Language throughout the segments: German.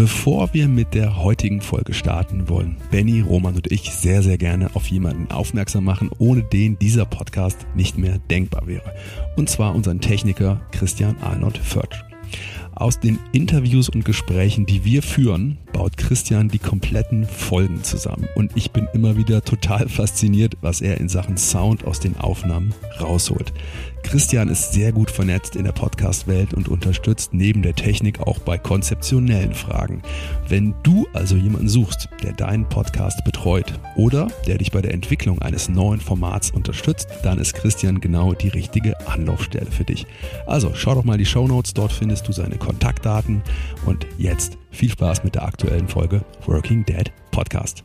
Bevor wir mit der heutigen Folge starten wollen, Benny, Roman und ich sehr, sehr gerne auf jemanden aufmerksam machen, ohne den dieser Podcast nicht mehr denkbar wäre. Und zwar unseren Techniker Christian Arnold Förtsch. Aus den Interviews und Gesprächen, die wir führen, baut Christian die kompletten Folgen zusammen. Und ich bin immer wieder total fasziniert, was er in Sachen Sound aus den Aufnahmen rausholt. Christian ist sehr gut vernetzt in der Podcast-Welt und unterstützt neben der Technik auch bei konzeptionellen Fragen. Wenn du also jemanden suchst, der deinen Podcast betreut oder der dich bei der Entwicklung eines neuen Formats unterstützt, dann ist Christian genau die richtige Anlaufstelle für dich. Also schau doch mal die Show Notes, dort findest du seine Kontaktdaten und jetzt viel Spaß mit der aktuellen Folge Working Dead Podcast.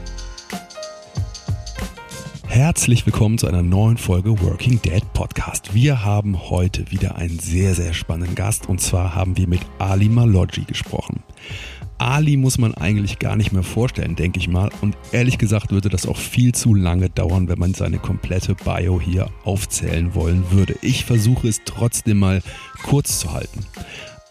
Herzlich willkommen zu einer neuen Folge Working Dead Podcast. Wir haben heute wieder einen sehr, sehr spannenden Gast und zwar haben wir mit Ali Maloggi gesprochen. Ali muss man eigentlich gar nicht mehr vorstellen, denke ich mal. Und ehrlich gesagt würde das auch viel zu lange dauern, wenn man seine komplette Bio hier aufzählen wollen würde. Ich versuche es trotzdem mal kurz zu halten.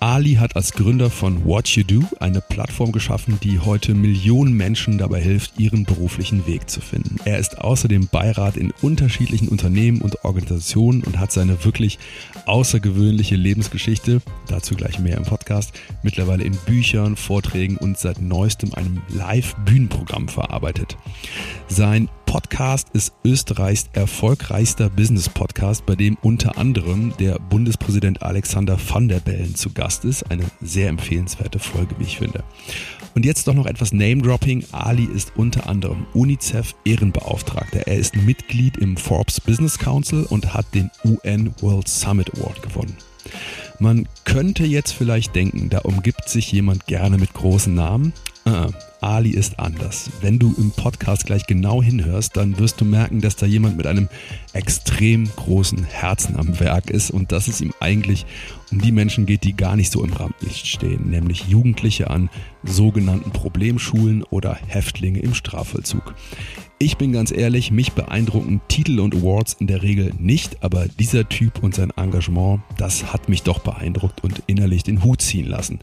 Ali hat als Gründer von What You Do eine Plattform geschaffen, die heute Millionen Menschen dabei hilft, ihren beruflichen Weg zu finden. Er ist außerdem Beirat in unterschiedlichen Unternehmen und Organisationen und hat seine wirklich außergewöhnliche Lebensgeschichte, dazu gleich mehr im Podcast, mittlerweile in Büchern, Vorträgen und seit neuestem einem Live-Bühnenprogramm verarbeitet. Sein Podcast ist Österreichs erfolgreichster Business-Podcast, bei dem unter anderem der Bundespräsident Alexander van der Bellen zu Gast ist. Eine sehr empfehlenswerte Folge, wie ich finde. Und jetzt doch noch etwas Name-Dropping. Ali ist unter anderem UNICEF-Ehrenbeauftragter. Er ist Mitglied im Forbes Business Council und hat den UN World Summit Award gewonnen. Man könnte jetzt vielleicht denken, da umgibt sich jemand gerne mit großen Namen. Uh, Ali ist anders. Wenn du im Podcast gleich genau hinhörst, dann wirst du merken, dass da jemand mit einem extrem großen Herzen am Werk ist und dass es ihm eigentlich um die Menschen geht, die gar nicht so im Rampenlicht stehen, nämlich Jugendliche an sogenannten Problemschulen oder Häftlinge im Strafvollzug. Ich bin ganz ehrlich, mich beeindrucken Titel und Awards in der Regel nicht, aber dieser Typ und sein Engagement, das hat mich doch beeindruckt und innerlich den Hut ziehen lassen.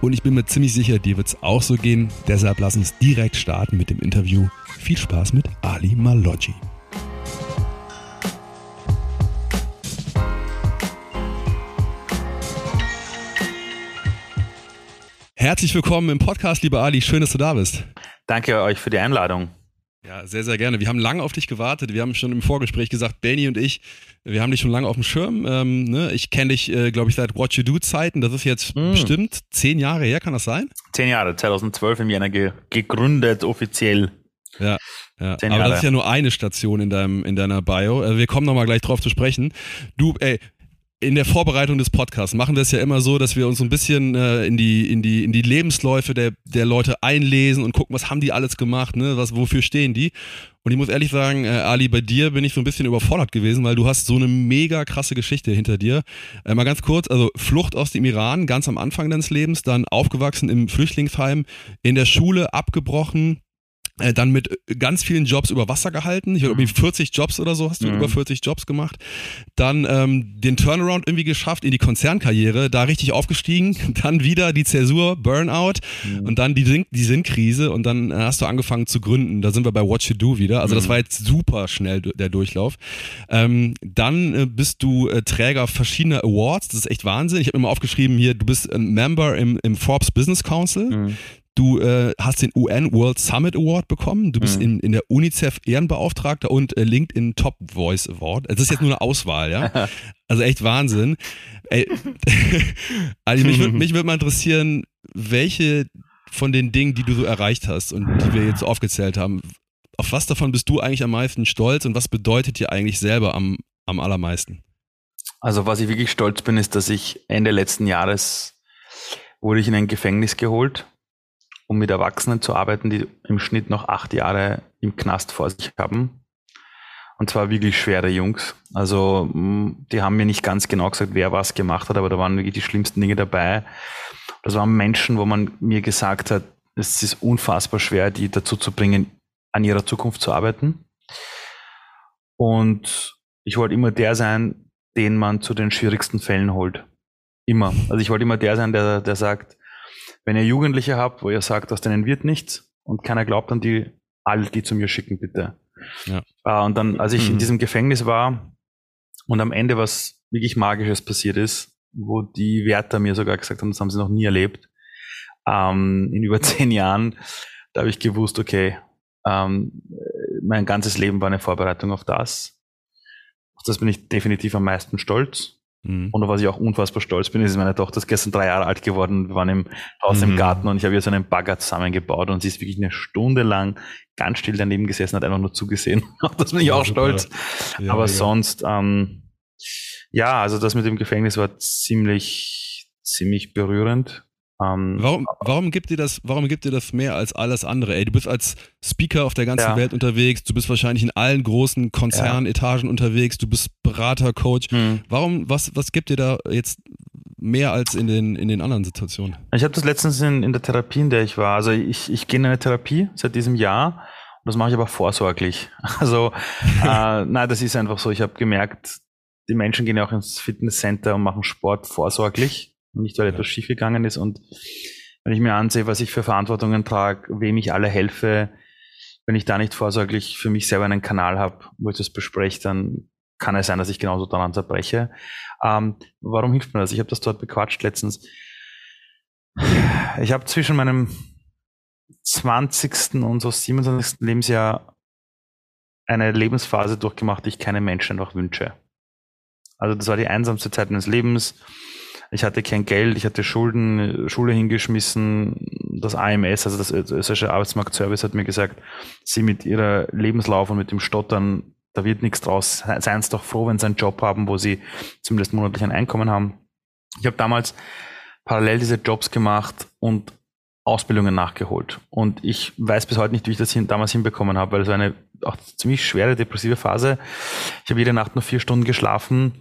Und ich bin mir ziemlich sicher, dir wird es auch so gehen. Deshalb lass uns direkt starten mit dem Interview. Viel Spaß mit Ali Maloggi. Herzlich willkommen im Podcast, lieber Ali. Schön, dass du da bist. Danke euch für die Einladung. Ja, sehr, sehr gerne. Wir haben lange auf dich gewartet. Wir haben schon im Vorgespräch gesagt, Benny und ich, wir haben dich schon lange auf dem Schirm. Ähm, ne? Ich kenne dich, äh, glaube ich, seit What You Do Zeiten. Das ist jetzt mm. bestimmt zehn Jahre her, kann das sein? Zehn Jahre, 2012 im Jänner ge gegründet, offiziell. Ja, ja. aber das ist ja nur eine Station in, deinem, in deiner Bio. Äh, wir kommen nochmal gleich drauf zu sprechen. Du, ey, in der Vorbereitung des Podcasts machen wir es ja immer so, dass wir uns so ein bisschen äh, in, die, in, die, in die Lebensläufe der, der Leute einlesen und gucken, was haben die alles gemacht, ne? was, wofür stehen die. Und ich muss ehrlich sagen, äh, Ali, bei dir bin ich so ein bisschen überfordert gewesen, weil du hast so eine mega krasse Geschichte hinter dir. Äh, mal ganz kurz, also Flucht aus dem Iran, ganz am Anfang deines Lebens, dann aufgewachsen im Flüchtlingsheim, in der Schule abgebrochen, äh, dann mit ganz vielen Jobs über Wasser gehalten. Ich glaube, 40 Jobs oder so hast du mhm. über 40 Jobs gemacht. Dann ähm, den Turnaround irgendwie geschafft in die Konzernkarriere, da richtig aufgestiegen. Dann wieder die Zäsur, Burnout mhm. und dann die, Sinn die Sinnkrise und dann äh, hast du angefangen zu gründen. Da sind wir bei What You Do wieder. Also das mhm. war jetzt super schnell der Durchlauf. Ähm, dann äh, bist du äh, Träger verschiedener Awards. Das ist echt Wahnsinn. Ich habe immer aufgeschrieben hier, du bist ein Member im, im Forbes Business Council. Mhm. Du äh, hast den UN World Summit Award bekommen. Du bist mhm. in, in der UNICEF Ehrenbeauftragter und äh, LinkedIn Top Voice Award. Also das ist jetzt nur eine Auswahl, ja. Also echt Wahnsinn. Ey, also mich, mich würde mal interessieren, welche von den Dingen, die du so erreicht hast und die wir jetzt so aufgezählt haben, auf was davon bist du eigentlich am meisten stolz und was bedeutet dir eigentlich selber am, am allermeisten? Also was ich wirklich stolz bin, ist, dass ich Ende letzten Jahres wurde ich in ein Gefängnis geholt, um mit Erwachsenen zu arbeiten, die im Schnitt noch acht Jahre im Knast vor sich haben. Und zwar wirklich schwere Jungs. Also mm, die haben mir nicht ganz genau gesagt, wer was gemacht hat, aber da waren wirklich die schlimmsten Dinge dabei. Das waren Menschen, wo man mir gesagt hat, es ist unfassbar schwer, die dazu zu bringen, an ihrer Zukunft zu arbeiten. Und ich wollte immer der sein, den man zu den schwierigsten Fällen holt. Immer. Also ich wollte immer der sein, der, der sagt, wenn ihr Jugendliche habt, wo ihr sagt, aus denen wird nichts und keiner glaubt an die, all die zu mir schicken, bitte. Ja. Uh, und dann, als ich mhm. in diesem Gefängnis war und am Ende was wirklich Magisches passiert ist, wo die Wärter mir sogar gesagt haben, das haben sie noch nie erlebt, ähm, in über zehn Jahren, da habe ich gewusst, okay, ähm, mein ganzes Leben war eine Vorbereitung auf das. Auf das bin ich definitiv am meisten stolz. Mhm. Und was ich auch unfassbar stolz bin, ist meine Tochter ist gestern drei Jahre alt geworden. Wir waren im Haus mhm. im Garten und ich habe ihr so einen Bagger zusammengebaut und sie ist wirklich eine Stunde lang ganz still daneben gesessen, hat einfach nur zugesehen. Das bin ich ja, auch super. stolz. Ja, Aber ja. sonst, ähm, ja, also das mit dem Gefängnis war ziemlich, ziemlich berührend. Ähm, warum, warum gibt dir das, warum gibt dir das mehr als alles andere? Ey, du bist als Speaker auf der ganzen ja. Welt unterwegs, du bist wahrscheinlich in allen großen Konzernetagen ja. unterwegs, du bist Berater, Coach. Mhm. Warum, was, was gibt dir da jetzt mehr als in den, in den anderen Situationen? Ich habe das letztens in, in der Therapie, in der ich war. Also ich, ich gehe in eine Therapie seit diesem Jahr und das mache ich aber vorsorglich. Also äh, nein, das ist einfach so. Ich habe gemerkt, die Menschen gehen ja auch ins Fitnesscenter und machen Sport vorsorglich nicht weil etwas schiefgegangen ist. Und wenn ich mir ansehe, was ich für Verantwortungen trage, wem ich alle helfe, wenn ich da nicht vorsorglich für mich selber einen Kanal habe, wo ich das bespreche, dann kann es sein, dass ich genauso daran zerbreche. Ähm, warum hilft mir das? Ich habe das dort bequatscht letztens. Ich habe zwischen meinem 20. und so 27. Lebensjahr eine Lebensphase durchgemacht, die ich keinem Menschen noch wünsche. Also das war die einsamste Zeit meines Lebens. Ich hatte kein Geld, ich hatte Schulden, Schule hingeschmissen. Das AMS, also das österreichische Arbeitsmarktservice, hat mir gesagt, sie mit ihrer Lebenslauf und mit dem Stottern, da wird nichts draus. Seien Sie doch froh, wenn Sie einen Job haben, wo Sie zumindest monatlich ein Einkommen haben. Ich habe damals parallel diese Jobs gemacht und Ausbildungen nachgeholt. Und ich weiß bis heute nicht, wie ich das hin, damals hinbekommen habe, weil es war eine auch ziemlich schwere depressive Phase. Ich habe jede Nacht nur vier Stunden geschlafen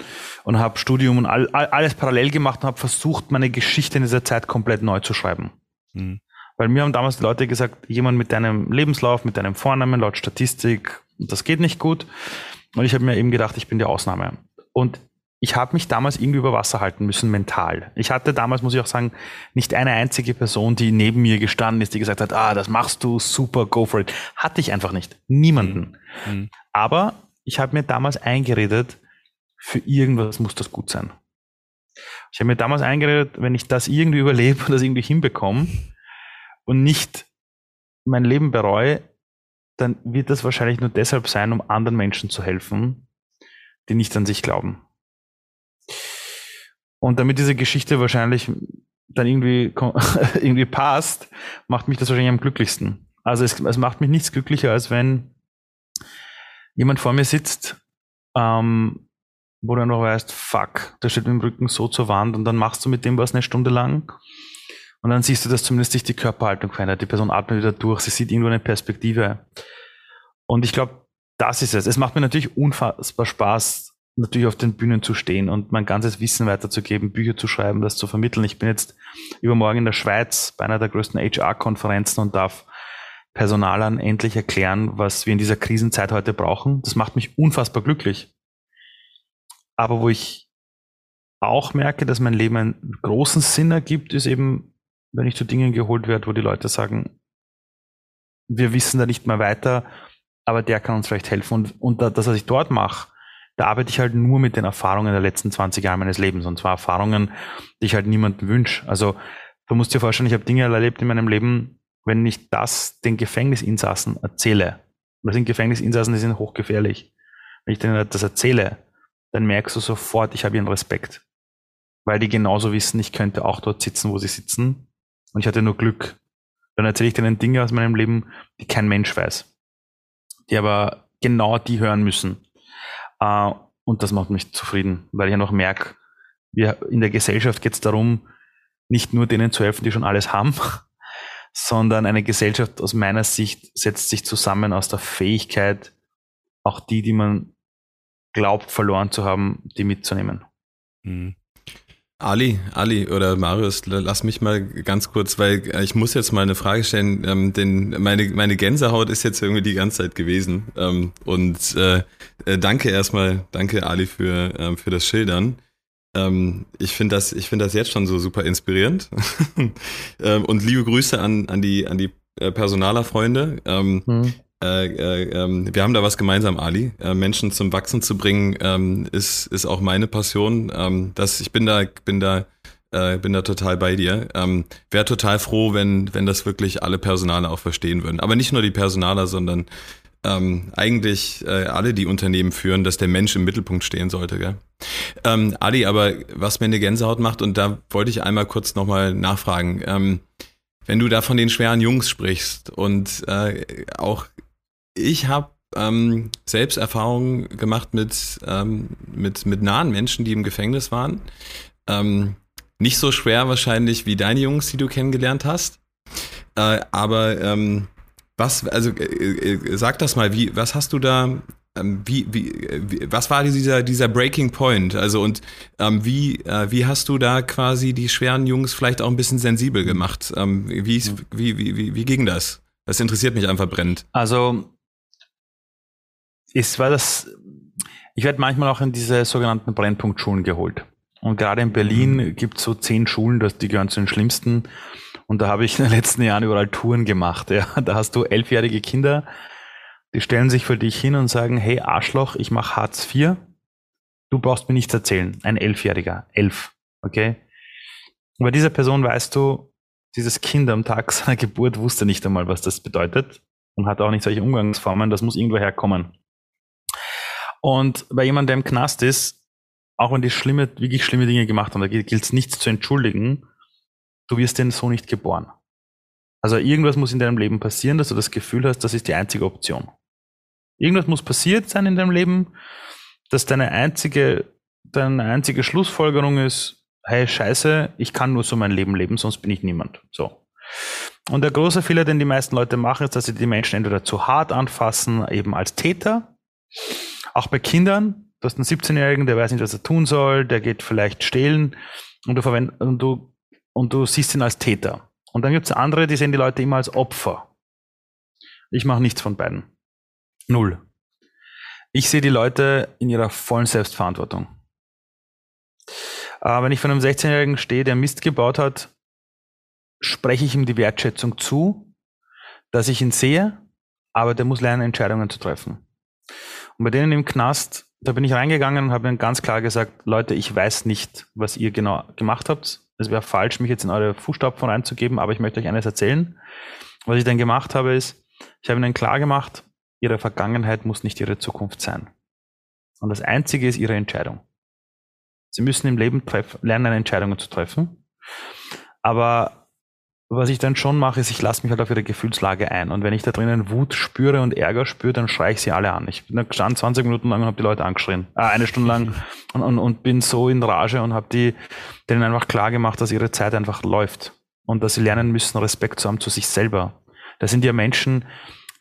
und habe Studium und all, all, alles parallel gemacht und habe versucht, meine Geschichte in dieser Zeit komplett neu zu schreiben. Mhm. Weil mir haben damals die Leute gesagt, jemand mit deinem Lebenslauf, mit deinem Vornamen, laut Statistik, das geht nicht gut. Und ich habe mir eben gedacht, ich bin die Ausnahme. Und ich habe mich damals irgendwie über Wasser halten müssen, mental. Ich hatte damals, muss ich auch sagen, nicht eine einzige Person, die neben mir gestanden ist, die gesagt hat, ah, das machst du, super, go for it. Hatte ich einfach nicht. Niemanden. Mhm. Aber ich habe mir damals eingeredet, für irgendwas muss das gut sein. Ich habe mir damals eingeredet, wenn ich das irgendwie überlebe und das irgendwie hinbekomme und nicht mein Leben bereue, dann wird das wahrscheinlich nur deshalb sein, um anderen Menschen zu helfen, die nicht an sich glauben. Und damit diese Geschichte wahrscheinlich dann irgendwie, irgendwie passt, macht mich das wahrscheinlich am glücklichsten. Also es, es macht mich nichts glücklicher, als wenn jemand vor mir sitzt, ähm, wo du noch weißt, fuck, der steht mit dem Rücken so zur Wand und dann machst du mit dem was eine Stunde lang und dann siehst du, dass zumindest sich die Körperhaltung verändert. Die Person atmet wieder durch, sie sieht irgendwo eine Perspektive. Und ich glaube, das ist es. Es macht mir natürlich unfassbar Spaß, natürlich auf den Bühnen zu stehen und mein ganzes Wissen weiterzugeben, Bücher zu schreiben, das zu vermitteln. Ich bin jetzt übermorgen in der Schweiz bei einer der größten HR-Konferenzen und darf Personalern endlich erklären, was wir in dieser Krisenzeit heute brauchen. Das macht mich unfassbar glücklich. Aber wo ich auch merke, dass mein Leben einen großen Sinn ergibt, ist eben, wenn ich zu Dingen geholt werde, wo die Leute sagen, wir wissen da nicht mehr weiter, aber der kann uns vielleicht helfen. Und, und das, was ich dort mache, da arbeite ich halt nur mit den Erfahrungen der letzten 20 Jahre meines Lebens. Und zwar Erfahrungen, die ich halt niemandem wünsche. Also du musst dir vorstellen, ich habe Dinge erlebt in meinem Leben, wenn ich das den Gefängnisinsassen erzähle. Das sind Gefängnisinsassen, die sind hochgefährlich. Wenn ich denen das erzähle, dann merkst du sofort, ich habe ihren Respekt. Weil die genauso wissen, ich könnte auch dort sitzen, wo sie sitzen. Und ich hatte nur Glück. Dann erzähle ich denen Dinge aus meinem Leben, die kein Mensch weiß. Die aber genau die hören müssen. Äh, und das macht mich zufrieden, weil ich ja noch merke, wir, in der Gesellschaft geht es darum, nicht nur denen zu helfen, die schon alles haben, sondern eine Gesellschaft aus meiner Sicht setzt sich zusammen aus der Fähigkeit, auch die, die man glaubt verloren zu haben, die mitzunehmen. Mhm. Ali, Ali oder Marius, lass mich mal ganz kurz, weil äh, ich muss jetzt mal eine Frage stellen, ähm, denn meine, meine Gänsehaut ist jetzt irgendwie die ganze Zeit gewesen. Ähm, und äh, äh, danke erstmal, danke Ali für, ähm, für das Schildern. Ähm, ich finde das, ich finde das jetzt schon so super inspirierend. ähm, und liebe Grüße an, an die, an die äh, Personalerfreunde. Ähm, mhm. Äh, äh, äh, wir haben da was gemeinsam, Ali. Äh, Menschen zum Wachsen zu bringen, ähm, ist, ist auch meine Passion. Ähm, das, ich bin da, bin da, äh, bin da total bei dir. Ähm, Wäre total froh, wenn, wenn das wirklich alle Personale auch verstehen würden. Aber nicht nur die Personaler, sondern ähm, eigentlich äh, alle, die Unternehmen führen, dass der Mensch im Mittelpunkt stehen sollte. Gell? Ähm, Ali, aber was mir eine Gänsehaut macht, und da wollte ich einmal kurz nochmal nachfragen, ähm, wenn du da von den schweren Jungs sprichst und äh, auch ich habe ähm, selbst Erfahrungen gemacht mit, ähm, mit, mit nahen Menschen, die im Gefängnis waren. Ähm, nicht so schwer wahrscheinlich wie deine Jungs, die du kennengelernt hast. Äh, aber ähm, was, also äh, äh, sag das mal, wie, was hast du da, ähm, wie, wie, wie, was war dieser, dieser Breaking Point? Also und ähm, wie, äh, wie hast du da quasi die schweren Jungs vielleicht auch ein bisschen sensibel gemacht? Ähm, wie, wie, wie, wie, wie ging das? Das interessiert mich einfach brennend. Also es war das, ich werde manchmal auch in diese sogenannten Brennpunktschulen geholt. Und gerade in Berlin mhm. gibt es so zehn Schulen, das, die gehören zu den schlimmsten. Und da habe ich in den letzten Jahren überall Touren gemacht. Ja. Da hast du elfjährige Kinder, die stellen sich für dich hin und sagen, hey Arschloch, ich mache Hartz IV. Du brauchst mir nichts erzählen. Ein Elfjähriger. Elf. Okay? Und bei dieser Person weißt du, dieses Kind am Tag seiner Geburt wusste nicht einmal, was das bedeutet und hat auch nicht solche Umgangsformen. Das muss irgendwo herkommen. Und bei jemandem, der im Knast ist, auch wenn die schlimme, wirklich schlimme Dinge gemacht haben, da gilt es nichts zu entschuldigen, du wirst denn so nicht geboren. Also irgendwas muss in deinem Leben passieren, dass du das Gefühl hast, das ist die einzige Option. Irgendwas muss passiert sein in deinem Leben, dass deine einzige, deine einzige Schlussfolgerung ist, hey, scheiße, ich kann nur so mein Leben leben, sonst bin ich niemand. So. Und der große Fehler, den die meisten Leute machen, ist, dass sie die Menschen entweder zu hart anfassen, eben als Täter, auch bei Kindern, du hast einen 17-Jährigen, der weiß nicht, was er tun soll, der geht vielleicht stehlen und du, verwend und du, und du siehst ihn als Täter. Und dann gibt es andere, die sehen die Leute immer als Opfer. Ich mache nichts von beiden. Null. Ich sehe die Leute in ihrer vollen Selbstverantwortung. Äh, wenn ich von einem 16-Jährigen stehe, der Mist gebaut hat, spreche ich ihm die Wertschätzung zu, dass ich ihn sehe, aber der muss lernen, Entscheidungen zu treffen. Und bei denen im Knast, da bin ich reingegangen und habe ihnen ganz klar gesagt, Leute, ich weiß nicht, was ihr genau gemacht habt. Es wäre falsch, mich jetzt in eure Fußstapfen reinzugeben, aber ich möchte euch eines erzählen. Was ich dann gemacht habe, ist, ich habe ihnen klar gemacht, ihre Vergangenheit muss nicht ihre Zukunft sein. Und das Einzige ist ihre Entscheidung. Sie müssen im Leben lernen, Entscheidungen zu treffen. Aber was ich dann schon mache, ist, ich lasse mich halt auf ihre Gefühlslage ein. Und wenn ich da drinnen Wut spüre und Ärger spüre, dann schreie ich sie alle an. Ich bin da gestanden 20 Minuten lang und habe die Leute angeschrien. Äh, eine Stunde lang und, und, und bin so in Rage und habe die denen einfach klar gemacht, dass ihre Zeit einfach läuft. Und dass sie lernen müssen, Respekt zu haben zu sich selber. Das sind ja Menschen,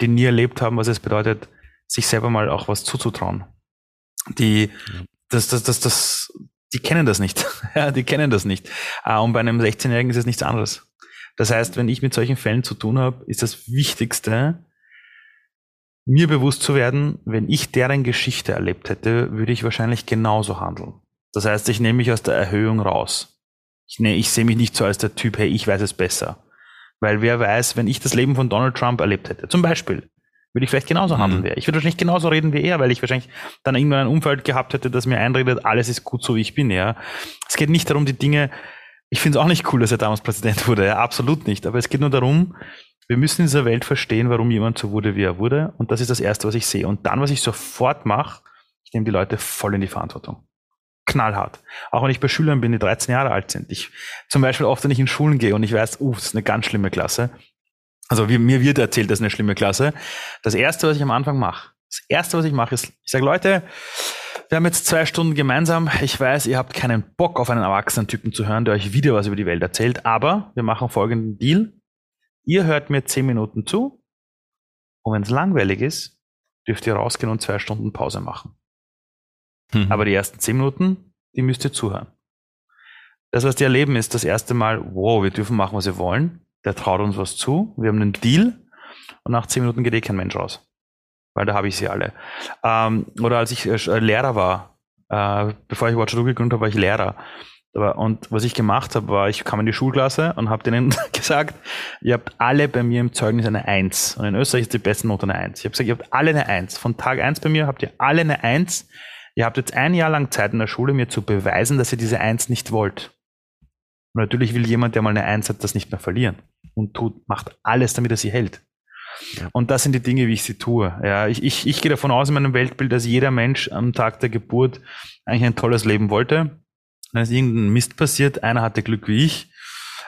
die nie erlebt haben, was es bedeutet, sich selber mal auch was zuzutrauen. Die, das, das, das, das, die kennen das nicht. ja, die kennen das nicht. Äh, und bei einem 16-Jährigen ist es nichts anderes. Das heißt, wenn ich mit solchen Fällen zu tun habe, ist das Wichtigste, mir bewusst zu werden, wenn ich deren Geschichte erlebt hätte, würde ich wahrscheinlich genauso handeln. Das heißt, ich nehme mich aus der Erhöhung raus. Ich, ne, ich sehe mich nicht so als der Typ, hey, ich weiß es besser. Weil wer weiß, wenn ich das Leben von Donald Trump erlebt hätte, zum Beispiel, würde ich vielleicht genauso handeln. Mhm. Ich würde wahrscheinlich genauso reden wie er, weil ich wahrscheinlich dann irgendwann ein Umfeld gehabt hätte, das mir einredet, alles ist gut so, wie ich bin. Ja, Es geht nicht darum, die Dinge ich finde es auch nicht cool, dass er damals Präsident wurde. Ja, absolut nicht. Aber es geht nur darum, wir müssen in dieser Welt verstehen, warum jemand so wurde, wie er wurde. Und das ist das Erste, was ich sehe. Und dann, was ich sofort mache, ich nehme die Leute voll in die Verantwortung. Knallhart. Auch wenn ich bei Schülern bin, die 13 Jahre alt sind. Ich zum Beispiel oft, wenn ich in Schulen gehe und ich weiß, uh, das ist eine ganz schlimme Klasse. Also wie, mir wird erzählt, das ist eine schlimme Klasse. Das Erste, was ich am Anfang mache, das Erste, was ich mache, ist, ich sage, Leute, Wir haben jetzt zwei Stunden gemeinsam. Ich weiß, ihr habt keinen Bock auf einen erwachsenen Typen zu hören, der euch wieder was über die Welt erzählt, aber wir machen folgenden Deal. Ihr hört mir zehn Minuten zu und wenn es langweilig ist, dürft ihr rausgehen und zwei Stunden Pause machen. Mhm. Aber die ersten zehn Minuten, die müsst ihr zuhören. Das, was die erleben, ist das erste Mal, wow, wir dürfen machen, was wir wollen. Der traut uns was zu. Wir haben einen Deal und nach zehn Minuten geht eh kein Mensch raus weil da habe ich sie alle. Ähm, oder als ich äh, Lehrer war, äh, bevor ich Watch gegründet habe, war ich Lehrer. Und was ich gemacht habe, war, ich kam in die Schulklasse und habe denen gesagt, ihr habt alle bei mir im Zeugnis eine Eins. Und in Österreich ist die beste Note eine Eins. Ich habe gesagt, ihr habt alle eine Eins. Von Tag eins bei mir habt ihr alle eine Eins. Ihr habt jetzt ein Jahr lang Zeit in der Schule, mir zu beweisen, dass ihr diese Eins nicht wollt. Und natürlich will jemand, der mal eine Eins hat, das nicht mehr verlieren. Und tut, macht alles, damit er sie hält. Und das sind die Dinge, wie ich sie tue. Ja, ich, ich, ich gehe davon aus in meinem Weltbild, dass jeder Mensch am Tag der Geburt eigentlich ein tolles Leben wollte. Dann ist irgendein Mist passiert, einer hatte Glück wie ich,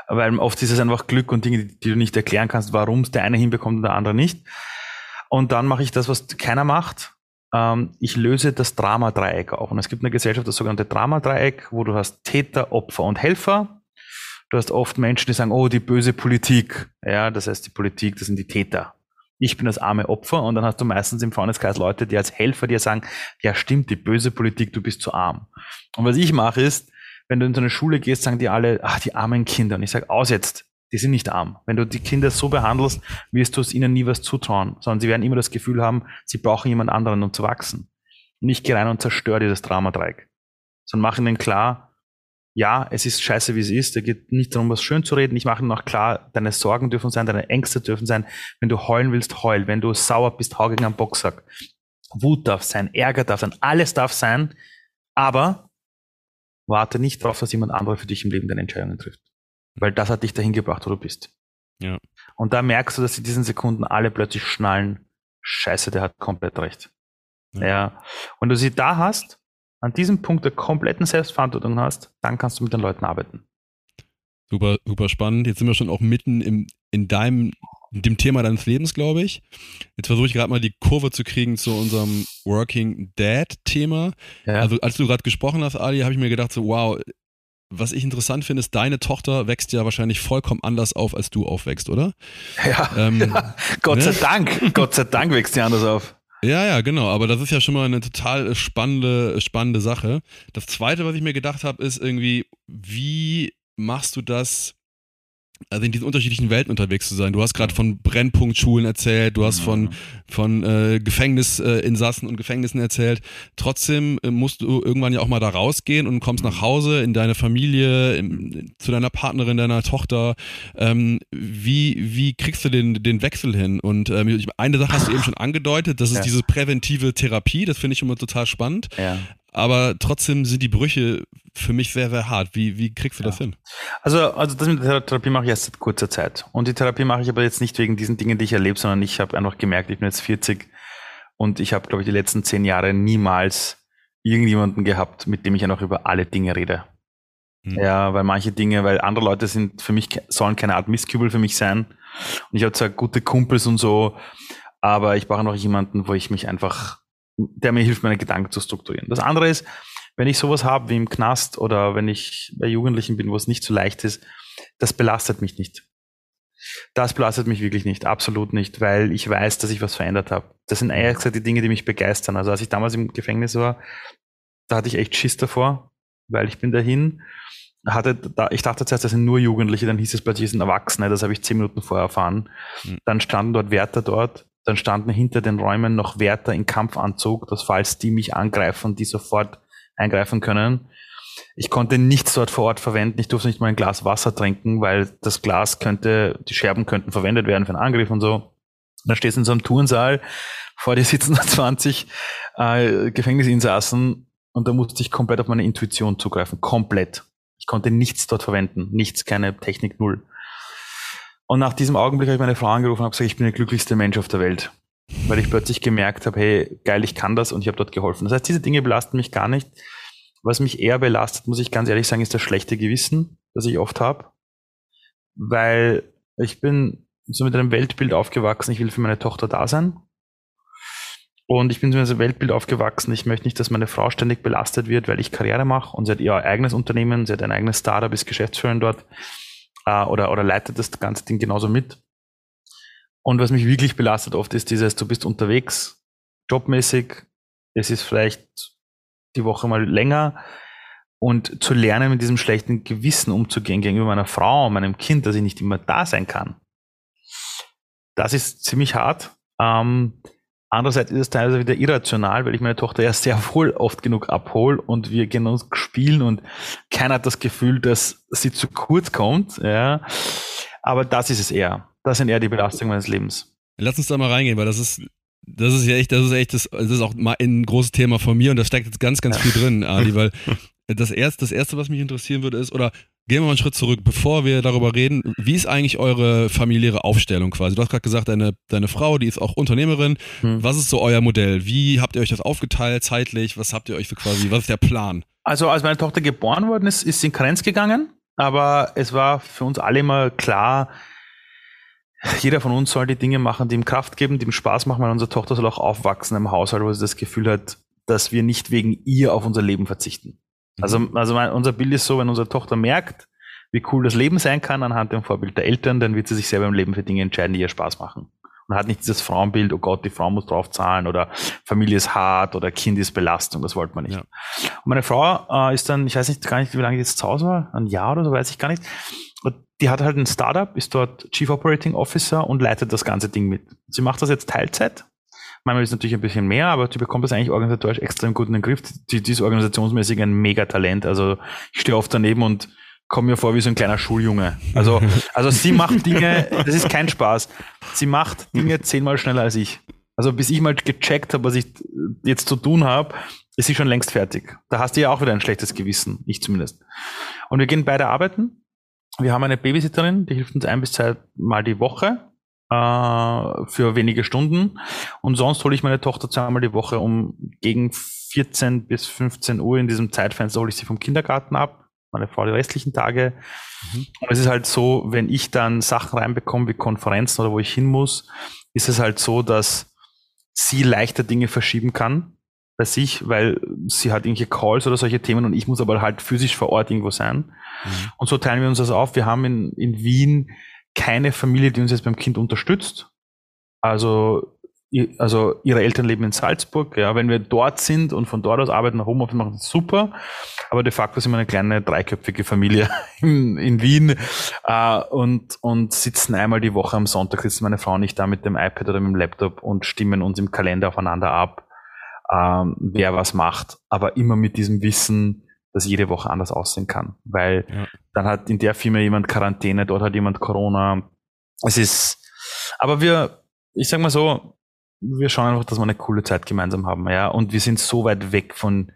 weil oft ist es einfach Glück und Dinge, die du nicht erklären kannst, warum es der eine hinbekommt und der andere nicht. Und dann mache ich das, was keiner macht. Ähm, ich löse das Drama-Dreieck auf. Und es gibt eine Gesellschaft, das sogenannte Drama-Dreieck, wo du hast Täter, Opfer und Helfer. Du hast oft Menschen, die sagen, oh, die böse Politik. Ja, das heißt, die Politik, das sind die Täter ich bin das arme Opfer und dann hast du meistens im Freundeskreis Leute, die als Helfer dir sagen, ja stimmt, die böse Politik, du bist zu arm. Und was ich mache ist, wenn du in so eine Schule gehst, sagen die alle, ach, die armen Kinder. Und ich sage, aus jetzt, die sind nicht arm. Wenn du die Kinder so behandelst, wirst du es ihnen nie was zutrauen, sondern sie werden immer das Gefühl haben, sie brauchen jemand anderen, um zu wachsen. Und ich gehe rein und zerstöre dieses Dramadreieck. Sondern mache ihnen klar, ja, es ist scheiße, wie es ist. Da geht nicht darum, was schön zu reden. Ich mache noch klar, deine Sorgen dürfen sein, deine Ängste dürfen sein. Wenn du heulen willst, heul. Wenn du sauer bist, hau gegen einen Boxsack. Wut darf sein, Ärger darf sein, alles darf sein. Aber warte nicht darauf, dass jemand anderer für dich im Leben deine Entscheidungen trifft. Weil das hat dich dahin gebracht, wo du bist. Ja. Und da merkst du, dass in diesen Sekunden alle plötzlich schnallen, scheiße, der hat komplett recht. Ja. ja. Und du sie da hast, an diesem Punkt der kompletten Selbstverantwortung hast, dann kannst du mit den Leuten arbeiten. Super, super spannend. Jetzt sind wir schon auch mitten im, in deinem, in dem Thema deines Lebens, glaube ich. Jetzt versuche ich gerade mal die Kurve zu kriegen zu unserem Working Dad Thema. Ja. Also als du gerade gesprochen hast, Ali, habe ich mir gedacht so, wow, was ich interessant finde, ist, deine Tochter wächst ja wahrscheinlich vollkommen anders auf, als du aufwächst, oder? Ja, ähm, ja. Gott ne? sei Dank, Gott sei Dank wächst sie anders auf. Ja, ja, genau. Aber das ist ja schon mal eine total spannende, spannende Sache. Das Zweite, was ich mir gedacht habe, ist irgendwie, wie machst du das also in diesen unterschiedlichen Welten unterwegs zu sein. Du hast gerade von Brennpunktschulen erzählt, du hast von, von äh, Gefängnisinsassen und Gefängnissen erzählt. Trotzdem äh, musst du irgendwann ja auch mal da rausgehen und kommst nach Hause in deine Familie, in, zu deiner Partnerin, deiner Tochter. Ähm, wie, wie kriegst du den, den Wechsel hin? Und ähm, eine Sache hast du eben schon angedeutet, das ist ja. diese präventive Therapie, das finde ich immer total spannend. Ja aber trotzdem sind die Brüche für mich sehr, sehr hart. Wie, wie kriegst du ja. das hin? Also, also das mit der Therapie mache ich erst seit kurzer Zeit. Und die Therapie mache ich aber jetzt nicht wegen diesen Dingen, die ich erlebe, sondern ich habe einfach gemerkt, ich bin jetzt 40 und ich habe, glaube ich, die letzten zehn Jahre niemals irgendjemanden gehabt, mit dem ich einfach über alle Dinge rede. Mhm. Ja, weil manche Dinge, weil andere Leute sind für mich, sollen keine Art Misskübel für mich sein. Und ich habe zwar gute Kumpels und so, aber ich brauche noch jemanden, wo ich mich einfach der mir hilft, meine Gedanken zu strukturieren. Das andere ist, wenn ich sowas habe wie im Knast oder wenn ich bei Jugendlichen bin, wo es nicht so leicht ist, das belastet mich nicht. Das belastet mich wirklich nicht, absolut nicht, weil ich weiß, dass ich was verändert habe. Das sind ehrlich gesagt die Dinge, die mich begeistern. Also als ich damals im Gefängnis war, da hatte ich echt Schiss davor, weil ich bin dahin, hatte, da, ich dachte zuerst, das sind nur Jugendliche, dann hieß es plötzlich, es sind Erwachsene, das habe ich zehn Minuten vorher erfahren. Mhm. Dann standen dort Wärter dort, dann standen hinter den Räumen noch Wärter in Kampfanzug, dass falls die mich angreifen, die sofort eingreifen können. Ich konnte nichts dort vor Ort verwenden. Ich durfte nicht mal ein Glas Wasser trinken, weil das Glas könnte, die Scherben könnten verwendet werden für einen Angriff und so. dann stehst du in so einem Turnsaal, vor dir sitzen da 20 äh, Gefängnisinsassen und da musste ich komplett auf meine Intuition zugreifen. Komplett. Ich konnte nichts dort verwenden. Nichts, keine Technik, null. Und nach diesem Augenblick habe ich meine Frau angerufen und habe gesagt, ich bin der glücklichste Mensch auf der Welt. Weil ich plötzlich gemerkt habe, hey, geil, ich kann das und ich habe dort geholfen. Das heißt, diese Dinge belasten mich gar nicht. Was mich eher belastet, muss ich ganz ehrlich sagen, ist das schlechte Gewissen, das ich oft habe. Weil ich bin so mit einem Weltbild aufgewachsen, ich will für meine Tochter da sein. Und ich bin in einem Weltbild aufgewachsen. Ich möchte nicht, dass meine Frau ständig belastet wird, weil ich Karriere mache. Und sie hat ihr eigenes Unternehmen, sie hat ein eigenes Startup, ist Geschäftsführerin dort äh, oder, oder leitet das ganze Ding genauso mit. Und was mich wirklich belastet oft ist dieses, du bist unterwegs, jobmäßig, es ist vielleicht die Woche mal länger und zu lernen, mit diesem schlechten Gewissen umzugehen gegenüber meiner Frau, meinem Kind, dass ich nicht immer da sein kann. Das ist ziemlich hart. Ähm, Andererseits ist es teilweise wieder irrational, weil ich meine Tochter ja sehr wohl oft genug abhole und wir gehen uns spielen und keiner hat das Gefühl, dass sie zu kurz kommt. Ja. Aber das ist es eher. Das sind eher die Belastungen meines Lebens. Lass uns da mal reingehen, weil das ist, das ist ja echt, das ist echt, das, das ist auch mal ein großes Thema von mir und da steckt jetzt ganz, ganz viel drin, Adi, weil das erste, das erste, was mich interessieren würde, ist, oder Gehen wir mal einen Schritt zurück, bevor wir darüber reden. Wie ist eigentlich eure familiäre Aufstellung quasi? Du hast gerade gesagt, deine, deine Frau, die ist auch Unternehmerin. Hm. Was ist so euer Modell? Wie habt ihr euch das aufgeteilt zeitlich? Was habt ihr euch so quasi, was ist der Plan? Also als meine Tochter geboren worden ist, ist sie in Karenz gegangen. Aber es war für uns alle immer klar, jeder von uns soll die Dinge machen, die ihm Kraft geben, die ihm Spaß machen, weil unsere Tochter soll auch aufwachsen im Haushalt, wo sie das Gefühl hat, dass wir nicht wegen ihr auf unser Leben verzichten. Also, mhm. also mein, unser Bild ist so, wenn unsere Tochter merkt, wie cool das Leben sein kann anhand dem Vorbild der Eltern, dann wird sie sich selber im Leben für Dinge entscheiden, die ihr Spaß machen. Und hat nicht dieses Frauenbild, oh Gott, die Frau muss drauf zahlen oder Familie ist hart oder Kind ist Belastung, das wollte man nicht. Ja. Und meine Frau äh, ist dann, ich weiß nicht gar nicht, wie lange die jetzt zu Hause war, ein Jahr oder so, weiß ich gar nicht. Und die hat halt ein Startup, ist dort Chief Operating Officer und leitet das ganze Ding mit. Sie macht das jetzt Teilzeit, Manchmal ist es natürlich ein bisschen mehr, aber die bekommt das eigentlich organisatorisch extrem gut in den Griff. Die, die ist organisationsmäßig ein Megatalent. Also ich stehe oft daneben und komme mir vor wie so ein kleiner Schuljunge. Also, also sie macht Dinge, das ist kein Spaß. Sie macht Dinge zehnmal schneller als ich. Also bis ich mal gecheckt habe, was ich jetzt zu tun habe, ist sie schon längst fertig. Da hast du ja auch wieder ein schlechtes Gewissen, ich zumindest. Und wir gehen beide arbeiten. Wir haben eine Babysitterin, die hilft uns ein bis zwei Mal die Woche äh, für wenige Stunden. Und sonst hole ich meine Tochter zweimal die Woche um gegen 14 bis 15 Uhr in diesem Zeitfenster hole ich sie vom Kindergarten ab. Meine Frau die restlichen Tage. Mhm. Und es ist halt so, wenn ich dann Sachen reinbekomme wie Konferenzen oder wo ich hin muss, ist es halt so, dass sie leichter Dinge verschieben kann bei sich, weil sie hat irgendwelche Calls oder solche Themen und ich muss aber halt physisch vor Ort irgendwo sein. Mhm. Und so teilen wir uns das auf. Wir haben in, in Wien keine Familie, die uns jetzt beim Kind unterstützt. Also, also ihre Eltern leben in Salzburg. Ja, wenn wir dort sind und von dort aus arbeiten nach Homeoffice machen, das super. Aber de facto sind wir eine kleine dreiköpfige Familie in, in Wien äh, und, und sitzen einmal die Woche am Sonntag, sitzt meine Frau nicht da mit dem iPad oder mit dem Laptop und stimmen uns im Kalender aufeinander ab, ähm, wer was macht. Aber immer mit diesem Wissen, das jede Woche anders aussehen kann. Weil ja. dann hat in der Firma jemand Quarantäne, dort hat jemand Corona. Es ist, aber wir, ich sag mal so, wir schauen einfach, dass wir eine coole Zeit gemeinsam haben, ja. Und wir sind so weit weg von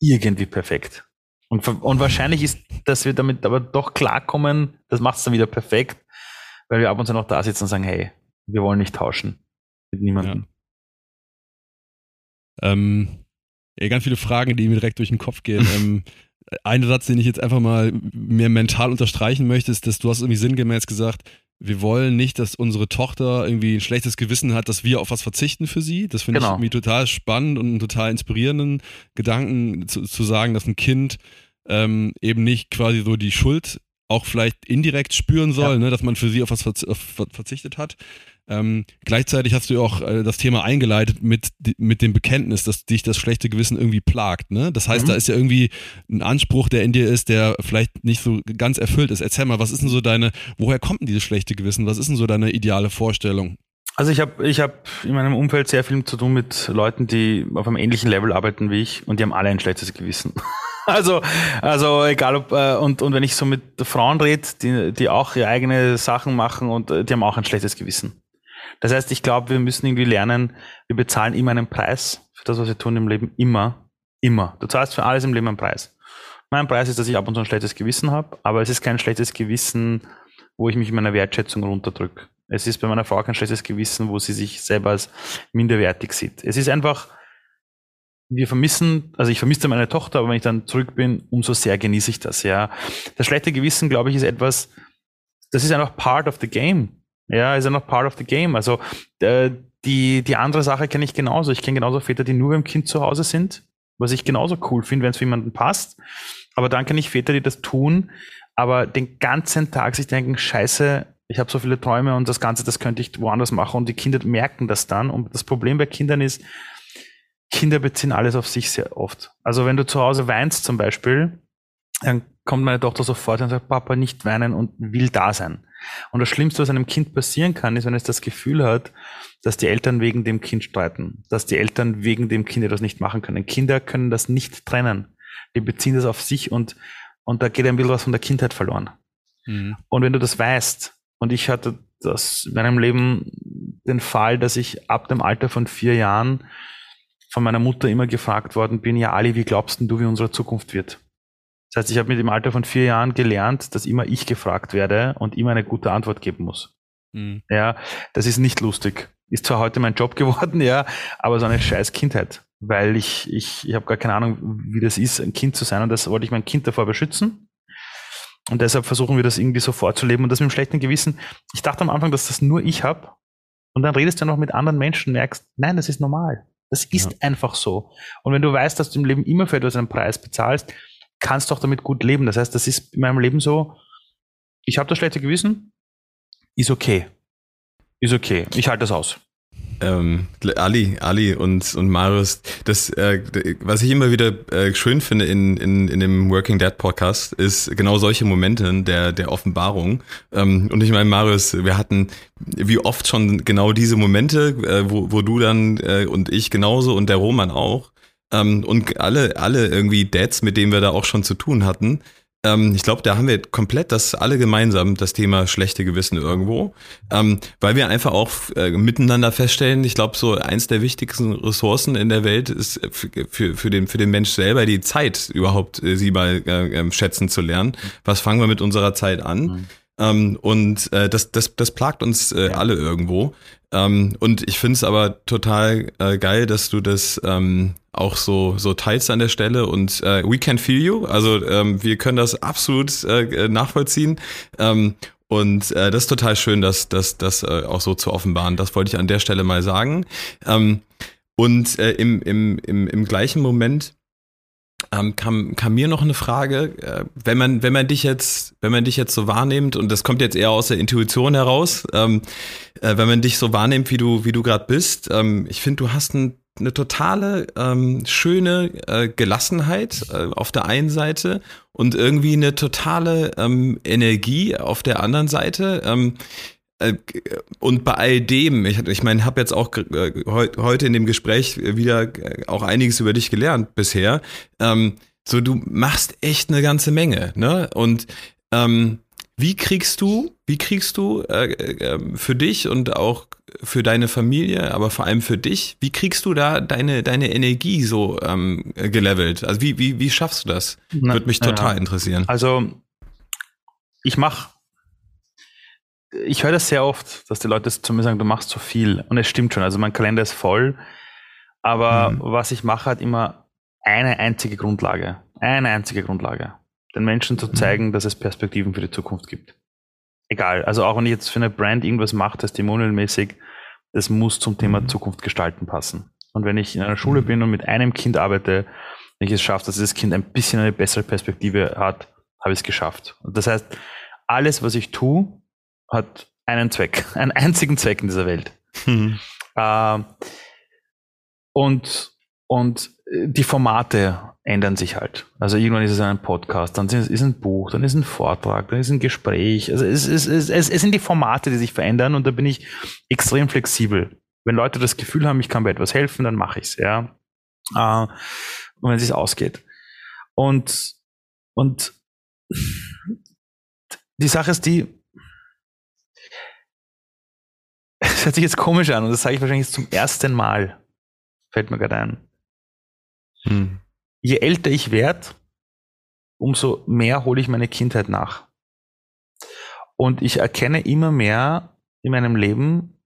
irgendwie perfekt. Und, und wahrscheinlich ist, dass wir damit aber doch klarkommen, das macht es dann wieder perfekt, weil wir ab und zu noch da sitzen und sagen, hey, wir wollen nicht tauschen mit niemandem. Ja. Ähm, ja, ganz viele Fragen, die mir direkt durch den Kopf gehen. ähm, ein Satz, den ich jetzt einfach mal mir mental unterstreichen möchte, ist, dass du hast irgendwie sinngemäß gesagt, wir wollen nicht, dass unsere Tochter irgendwie ein schlechtes Gewissen hat, dass wir auf was verzichten für sie. Das finde genau. ich irgendwie total spannend und einen total inspirierenden Gedanken zu, zu sagen, dass ein Kind ähm, eben nicht quasi so die Schuld auch vielleicht indirekt spüren soll, ja. ne, dass man für sie auf was verzichtet hat. Ähm, gleichzeitig hast du ja auch äh, das Thema eingeleitet mit, mit dem Bekenntnis, dass dich das schlechte Gewissen irgendwie plagt. Ne? Das heißt, mhm. da ist ja irgendwie ein Anspruch, der in dir ist, der vielleicht nicht so ganz erfüllt ist. Erzähl mal, was ist denn so deine, woher kommt denn dieses schlechte Gewissen? Was ist denn so deine ideale Vorstellung? Also ich habe ich hab in meinem Umfeld sehr viel zu tun mit Leuten, die auf einem ähnlichen Level arbeiten wie ich und die haben alle ein schlechtes Gewissen. Also, also egal ob, äh, und, und wenn ich so mit Frauen rede, die, die auch ihre eigene Sachen machen und äh, die haben auch ein schlechtes Gewissen. Das heißt, ich glaube, wir müssen irgendwie lernen, wir bezahlen immer einen Preis für das, was wir tun im Leben. Immer. Immer. Du zahlst für alles im Leben einen Preis. Mein Preis ist, dass ich ab und zu ein schlechtes Gewissen habe, aber es ist kein schlechtes Gewissen, wo ich mich in meiner Wertschätzung runterdrücke. Es ist bei meiner Frau kein schlechtes Gewissen, wo sie sich selber als minderwertig sieht. Es ist einfach, wir vermissen, also ich vermisse meine Tochter, aber wenn ich dann zurück bin, umso sehr genieße ich das, ja. Das schlechte Gewissen, glaube ich, ist etwas, das ist einfach part of the game. Ja, ist ja noch part of the game. Also äh, die, die andere Sache kenne ich genauso. Ich kenne genauso Väter, die nur beim Kind zu Hause sind, was ich genauso cool finde, wenn es für jemanden passt. Aber dann kenne ich Väter, die das tun, aber den ganzen Tag sich denken, scheiße, ich habe so viele Träume und das Ganze, das könnte ich woanders machen. Und die Kinder merken das dann. Und das Problem bei Kindern ist, Kinder beziehen alles auf sich sehr oft. Also wenn du zu Hause weinst zum Beispiel, dann kommt meine Tochter sofort und sagt, Papa, nicht weinen und will da sein. Und das Schlimmste, was einem Kind passieren kann, ist, wenn es das Gefühl hat, dass die Eltern wegen dem Kind streiten, dass die Eltern wegen dem Kind etwas nicht machen können. Kinder können das nicht trennen. Die beziehen das auf sich und, und da geht ein bisschen was von der Kindheit verloren. Mhm. Und wenn du das weißt, und ich hatte das in meinem Leben den Fall, dass ich ab dem Alter von vier Jahren von meiner Mutter immer gefragt worden bin, ja Ali, wie glaubst du, wie unsere Zukunft wird? Das heißt, ich habe mit dem Alter von vier Jahren gelernt, dass immer ich gefragt werde und immer eine gute Antwort geben muss. Mhm. Ja, das ist nicht lustig. Ist zwar heute mein Job geworden, ja, aber so eine scheiß Kindheit. Weil ich, ich, ich habe gar keine Ahnung, wie das ist, ein Kind zu sein und das wollte ich mein Kind davor beschützen. Und deshalb versuchen wir das irgendwie so vorzuleben und das mit dem schlechten Gewissen. Ich dachte am Anfang, dass das nur ich habe. Und dann redest du noch mit anderen Menschen, merkst, nein, das ist normal. Das ist ja. einfach so. Und wenn du weißt, dass du im Leben immer für etwas einen Preis bezahlst, kannst du auch damit gut leben. Das heißt, das ist in meinem Leben so, ich habe das schlechte Gewissen, ist okay. Ist okay. Ich halte das aus ähm, Ali, Ali und, und Marius, das, äh, was ich immer wieder äh, schön finde in, in, in dem Working Dead Podcast, ist genau solche Momente der, der Offenbarung. Ähm, und ich meine, Marius, wir hatten wie oft schon genau diese Momente, äh, wo, wo du dann äh, und ich genauso und der Roman auch. Ähm, und alle, alle irgendwie Dads, mit denen wir da auch schon zu tun hatten, ähm, ich glaube, da haben wir komplett das alle gemeinsam, das Thema schlechte Gewissen irgendwo, ähm, weil wir einfach auch äh, miteinander feststellen, ich glaube, so eins der wichtigsten Ressourcen in der Welt ist für, für, für, den, für den Mensch selber die Zeit überhaupt, äh, sie mal äh, ähm, schätzen zu lernen. Was fangen wir mit unserer Zeit an? Mhm. Ähm, und äh, das, das, das plagt uns äh, alle irgendwo. Ähm, und ich finde es aber total äh, geil, dass du das ähm, auch so, so teilst an der Stelle und äh, we can feel you. Also ähm, wir können das absolut äh, nachvollziehen. Ähm, und äh, das ist total schön, dass das das äh, auch so zu offenbaren. Das wollte ich an der Stelle mal sagen. Ähm, und äh, im, im, im, im gleichen Moment ähm, kam, kam mir noch eine Frage, äh, wenn man, wenn man dich jetzt, wenn man dich jetzt so wahrnimmt, und das kommt jetzt eher aus der Intuition heraus, ähm, äh, wenn man dich so wahrnimmt, wie du, wie du gerade bist, ähm, ich finde, du hast ein, eine totale ähm, schöne äh, Gelassenheit äh, auf der einen Seite und irgendwie eine totale ähm, Energie auf der anderen Seite. Ähm, äh, und bei all dem, ich, ich meine, habe jetzt auch äh, heute in dem Gespräch wieder äh, auch einiges über dich gelernt bisher. Ähm, so, du machst echt eine ganze Menge, ne? Und ähm, wie kriegst du, wie kriegst du äh, äh, für dich und auch für deine Familie, aber vor allem für dich, wie kriegst du da deine, deine Energie so ähm, gelevelt? Also wie, wie, wie schaffst du das? Würde mich total ja. interessieren. Also ich mache ich höre das sehr oft, dass die Leute zu mir sagen, du machst zu viel. Und es stimmt schon. Also mein Kalender ist voll. Aber mhm. was ich mache, hat immer eine einzige Grundlage. Eine einzige Grundlage. Den Menschen zu mhm. zeigen, mhm. dass es Perspektiven für die Zukunft gibt. Egal. Also auch wenn ich jetzt für eine Brand irgendwas mache, testimonialmäßig, das muss zum Thema mhm. Zukunft gestalten passen. Und wenn ich in einer Schule mhm. bin und mit einem Kind arbeite, wenn ich es schaffe, dass dieses Kind ein bisschen eine bessere Perspektive hat, habe ich es geschafft. Und das heißt, alles, was ich tue, hat einen Zweck, einen einzigen Zweck in dieser Welt. Mhm. Äh, und, und die Formate ändern sich halt. Also irgendwann ist es ein Podcast, dann ist es ein Buch, dann ist ein Vortrag, dann ist ein Gespräch. Also es, es, es, es, es sind die Formate, die sich verändern und da bin ich extrem flexibel. Wenn Leute das Gefühl haben, ich kann bei etwas helfen, dann mache ich es, ja. Äh, und wenn es sich ausgeht. Und, und die Sache ist die, das hört sich jetzt komisch an und das sage ich wahrscheinlich zum ersten Mal. Fällt mir gerade ein. Hm. Je älter ich werde, umso mehr hole ich meine Kindheit nach. Und ich erkenne immer mehr in meinem Leben,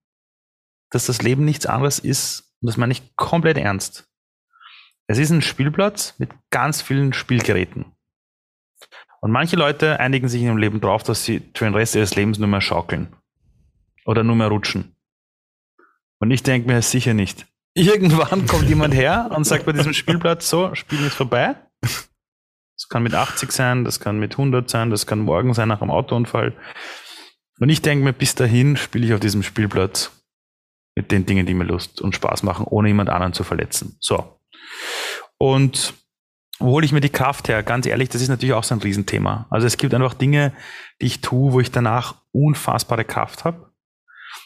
dass das Leben nichts anderes ist, und das meine ich komplett ernst. Es ist ein Spielplatz mit ganz vielen Spielgeräten. Und manche Leute einigen sich in ihrem Leben darauf, dass sie für den Rest ihres Lebens nur mehr schaukeln. oder nur mehr rutschen. Und ich denke mir sicher nicht. Irgendwann kommt jemand her und sagt bei diesem Spielplatz so, Spiel ist vorbei. Das kann mit 80 sein, das kann mit 100 sein, das kann morgen sein nach einem Autounfall. Und ich denke mir, bis dahin spiele ich auf diesem Spielplatz mit den Dingen, die mir Lust und Spaß machen, ohne jemand anderen zu verletzen. So. Und wo hole ich mir die Kraft her? Ganz ehrlich, das ist natürlich auch so ein Riesenthema. Also es gibt einfach Dinge, die ich tue, wo ich danach unfassbare Kraft habe.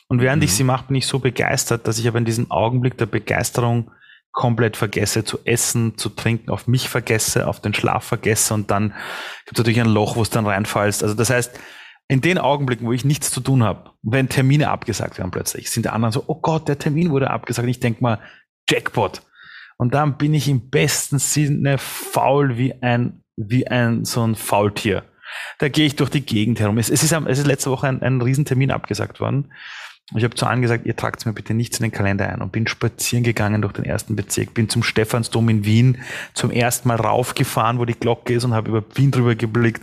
Und während mhm. ich sie mache, bin ich so begeistert, dass ich aber in diesem Augenblick der Begeisterung komplett vergesse zu essen, zu trinken, auf mich vergesse, auf den Schlaf vergesse und dann gibt es natürlich ein Loch, wo es dann reinfallst. Also das heißt, in den Augenblicken, wo ich nichts zu tun habe, wenn Termine abgesagt werden plötzlich, sind die anderen so, oh Gott, der Termin wurde abgesagt. Und ich denke mal, Jackpot. Und dann bin ich im besten Sinne faul wie ein, wie ein, so ein Faultier. Da gehe ich durch die Gegend herum. Es, es, ist, es ist letzte Woche ein, ein Riesentermin abgesagt worden. Ich habe zu allen gesagt, ihr tragt mir bitte nichts in den Kalender ein und bin spazieren gegangen durch den ersten Bezirk, bin zum Stephansdom in Wien zum ersten Mal raufgefahren, wo die Glocke ist und habe über Wien drüber geblickt,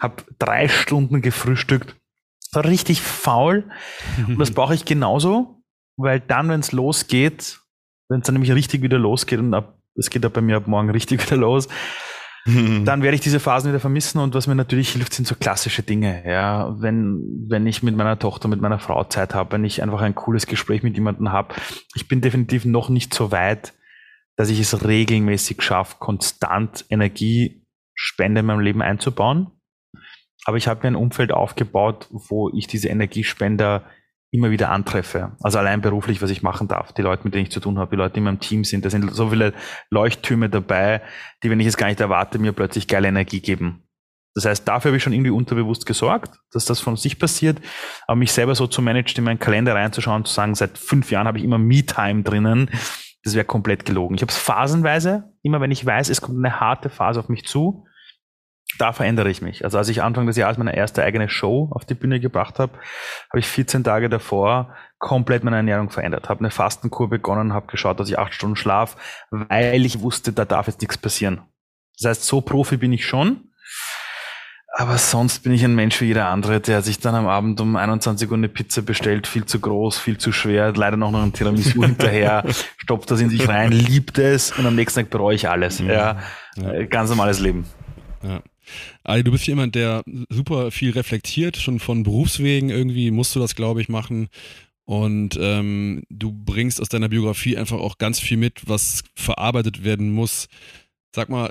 habe drei Stunden gefrühstückt, war richtig faul und das brauche ich genauso, weil dann, wenn es losgeht, wenn es dann nämlich richtig wieder losgeht und ab, es geht ja bei mir ab morgen richtig wieder los, dann werde ich diese Phasen wieder vermissen und was mir natürlich hilft, sind so klassische Dinge. Ja, wenn, wenn ich mit meiner Tochter, mit meiner Frau Zeit habe, wenn ich einfach ein cooles Gespräch mit jemandem habe. Ich bin definitiv noch nicht so weit, dass ich es regelmäßig schaffe, konstant Energiespende in meinem Leben einzubauen. Aber ich habe mir ein Umfeld aufgebaut, wo ich diese Energiespender immer wieder antreffe. Also allein beruflich, was ich machen darf. Die Leute, mit denen ich zu tun habe, die Leute, die in meinem Team sind. Da sind so viele Leuchttürme dabei, die, wenn ich es gar nicht erwarte, mir plötzlich geile Energie geben. Das heißt, dafür habe ich schon irgendwie unterbewusst gesorgt, dass das von sich passiert. Aber mich selber so zu managen, in meinen Kalender reinzuschauen, zu sagen, seit fünf Jahren habe ich immer Me-Time drinnen, das wäre komplett gelogen. Ich habe es phasenweise, immer wenn ich weiß, es kommt eine harte Phase auf mich zu, da verändere ich mich. Also als ich Anfang des Jahres meine erste eigene Show auf die Bühne gebracht habe, habe ich 14 Tage davor komplett meine Ernährung verändert, habe eine Fastenkur begonnen, habe geschaut, dass ich acht Stunden schlaf, weil ich wusste, da darf jetzt nichts passieren. Das heißt, so Profi bin ich schon. Aber sonst bin ich ein Mensch wie jeder andere, der sich dann am Abend um 21 Uhr eine Pizza bestellt, viel zu groß, viel zu schwer, leider noch ein Tiramisu hinterher, stoppt das in sich rein, liebt es und am nächsten Tag bereue ich alles. Ja, ja. Ganz normales Leben. Ja. Ali, du bist jemand, der super viel reflektiert, schon von Berufswegen irgendwie musst du das, glaube ich, machen. Und ähm, du bringst aus deiner Biografie einfach auch ganz viel mit, was verarbeitet werden muss. Sag mal,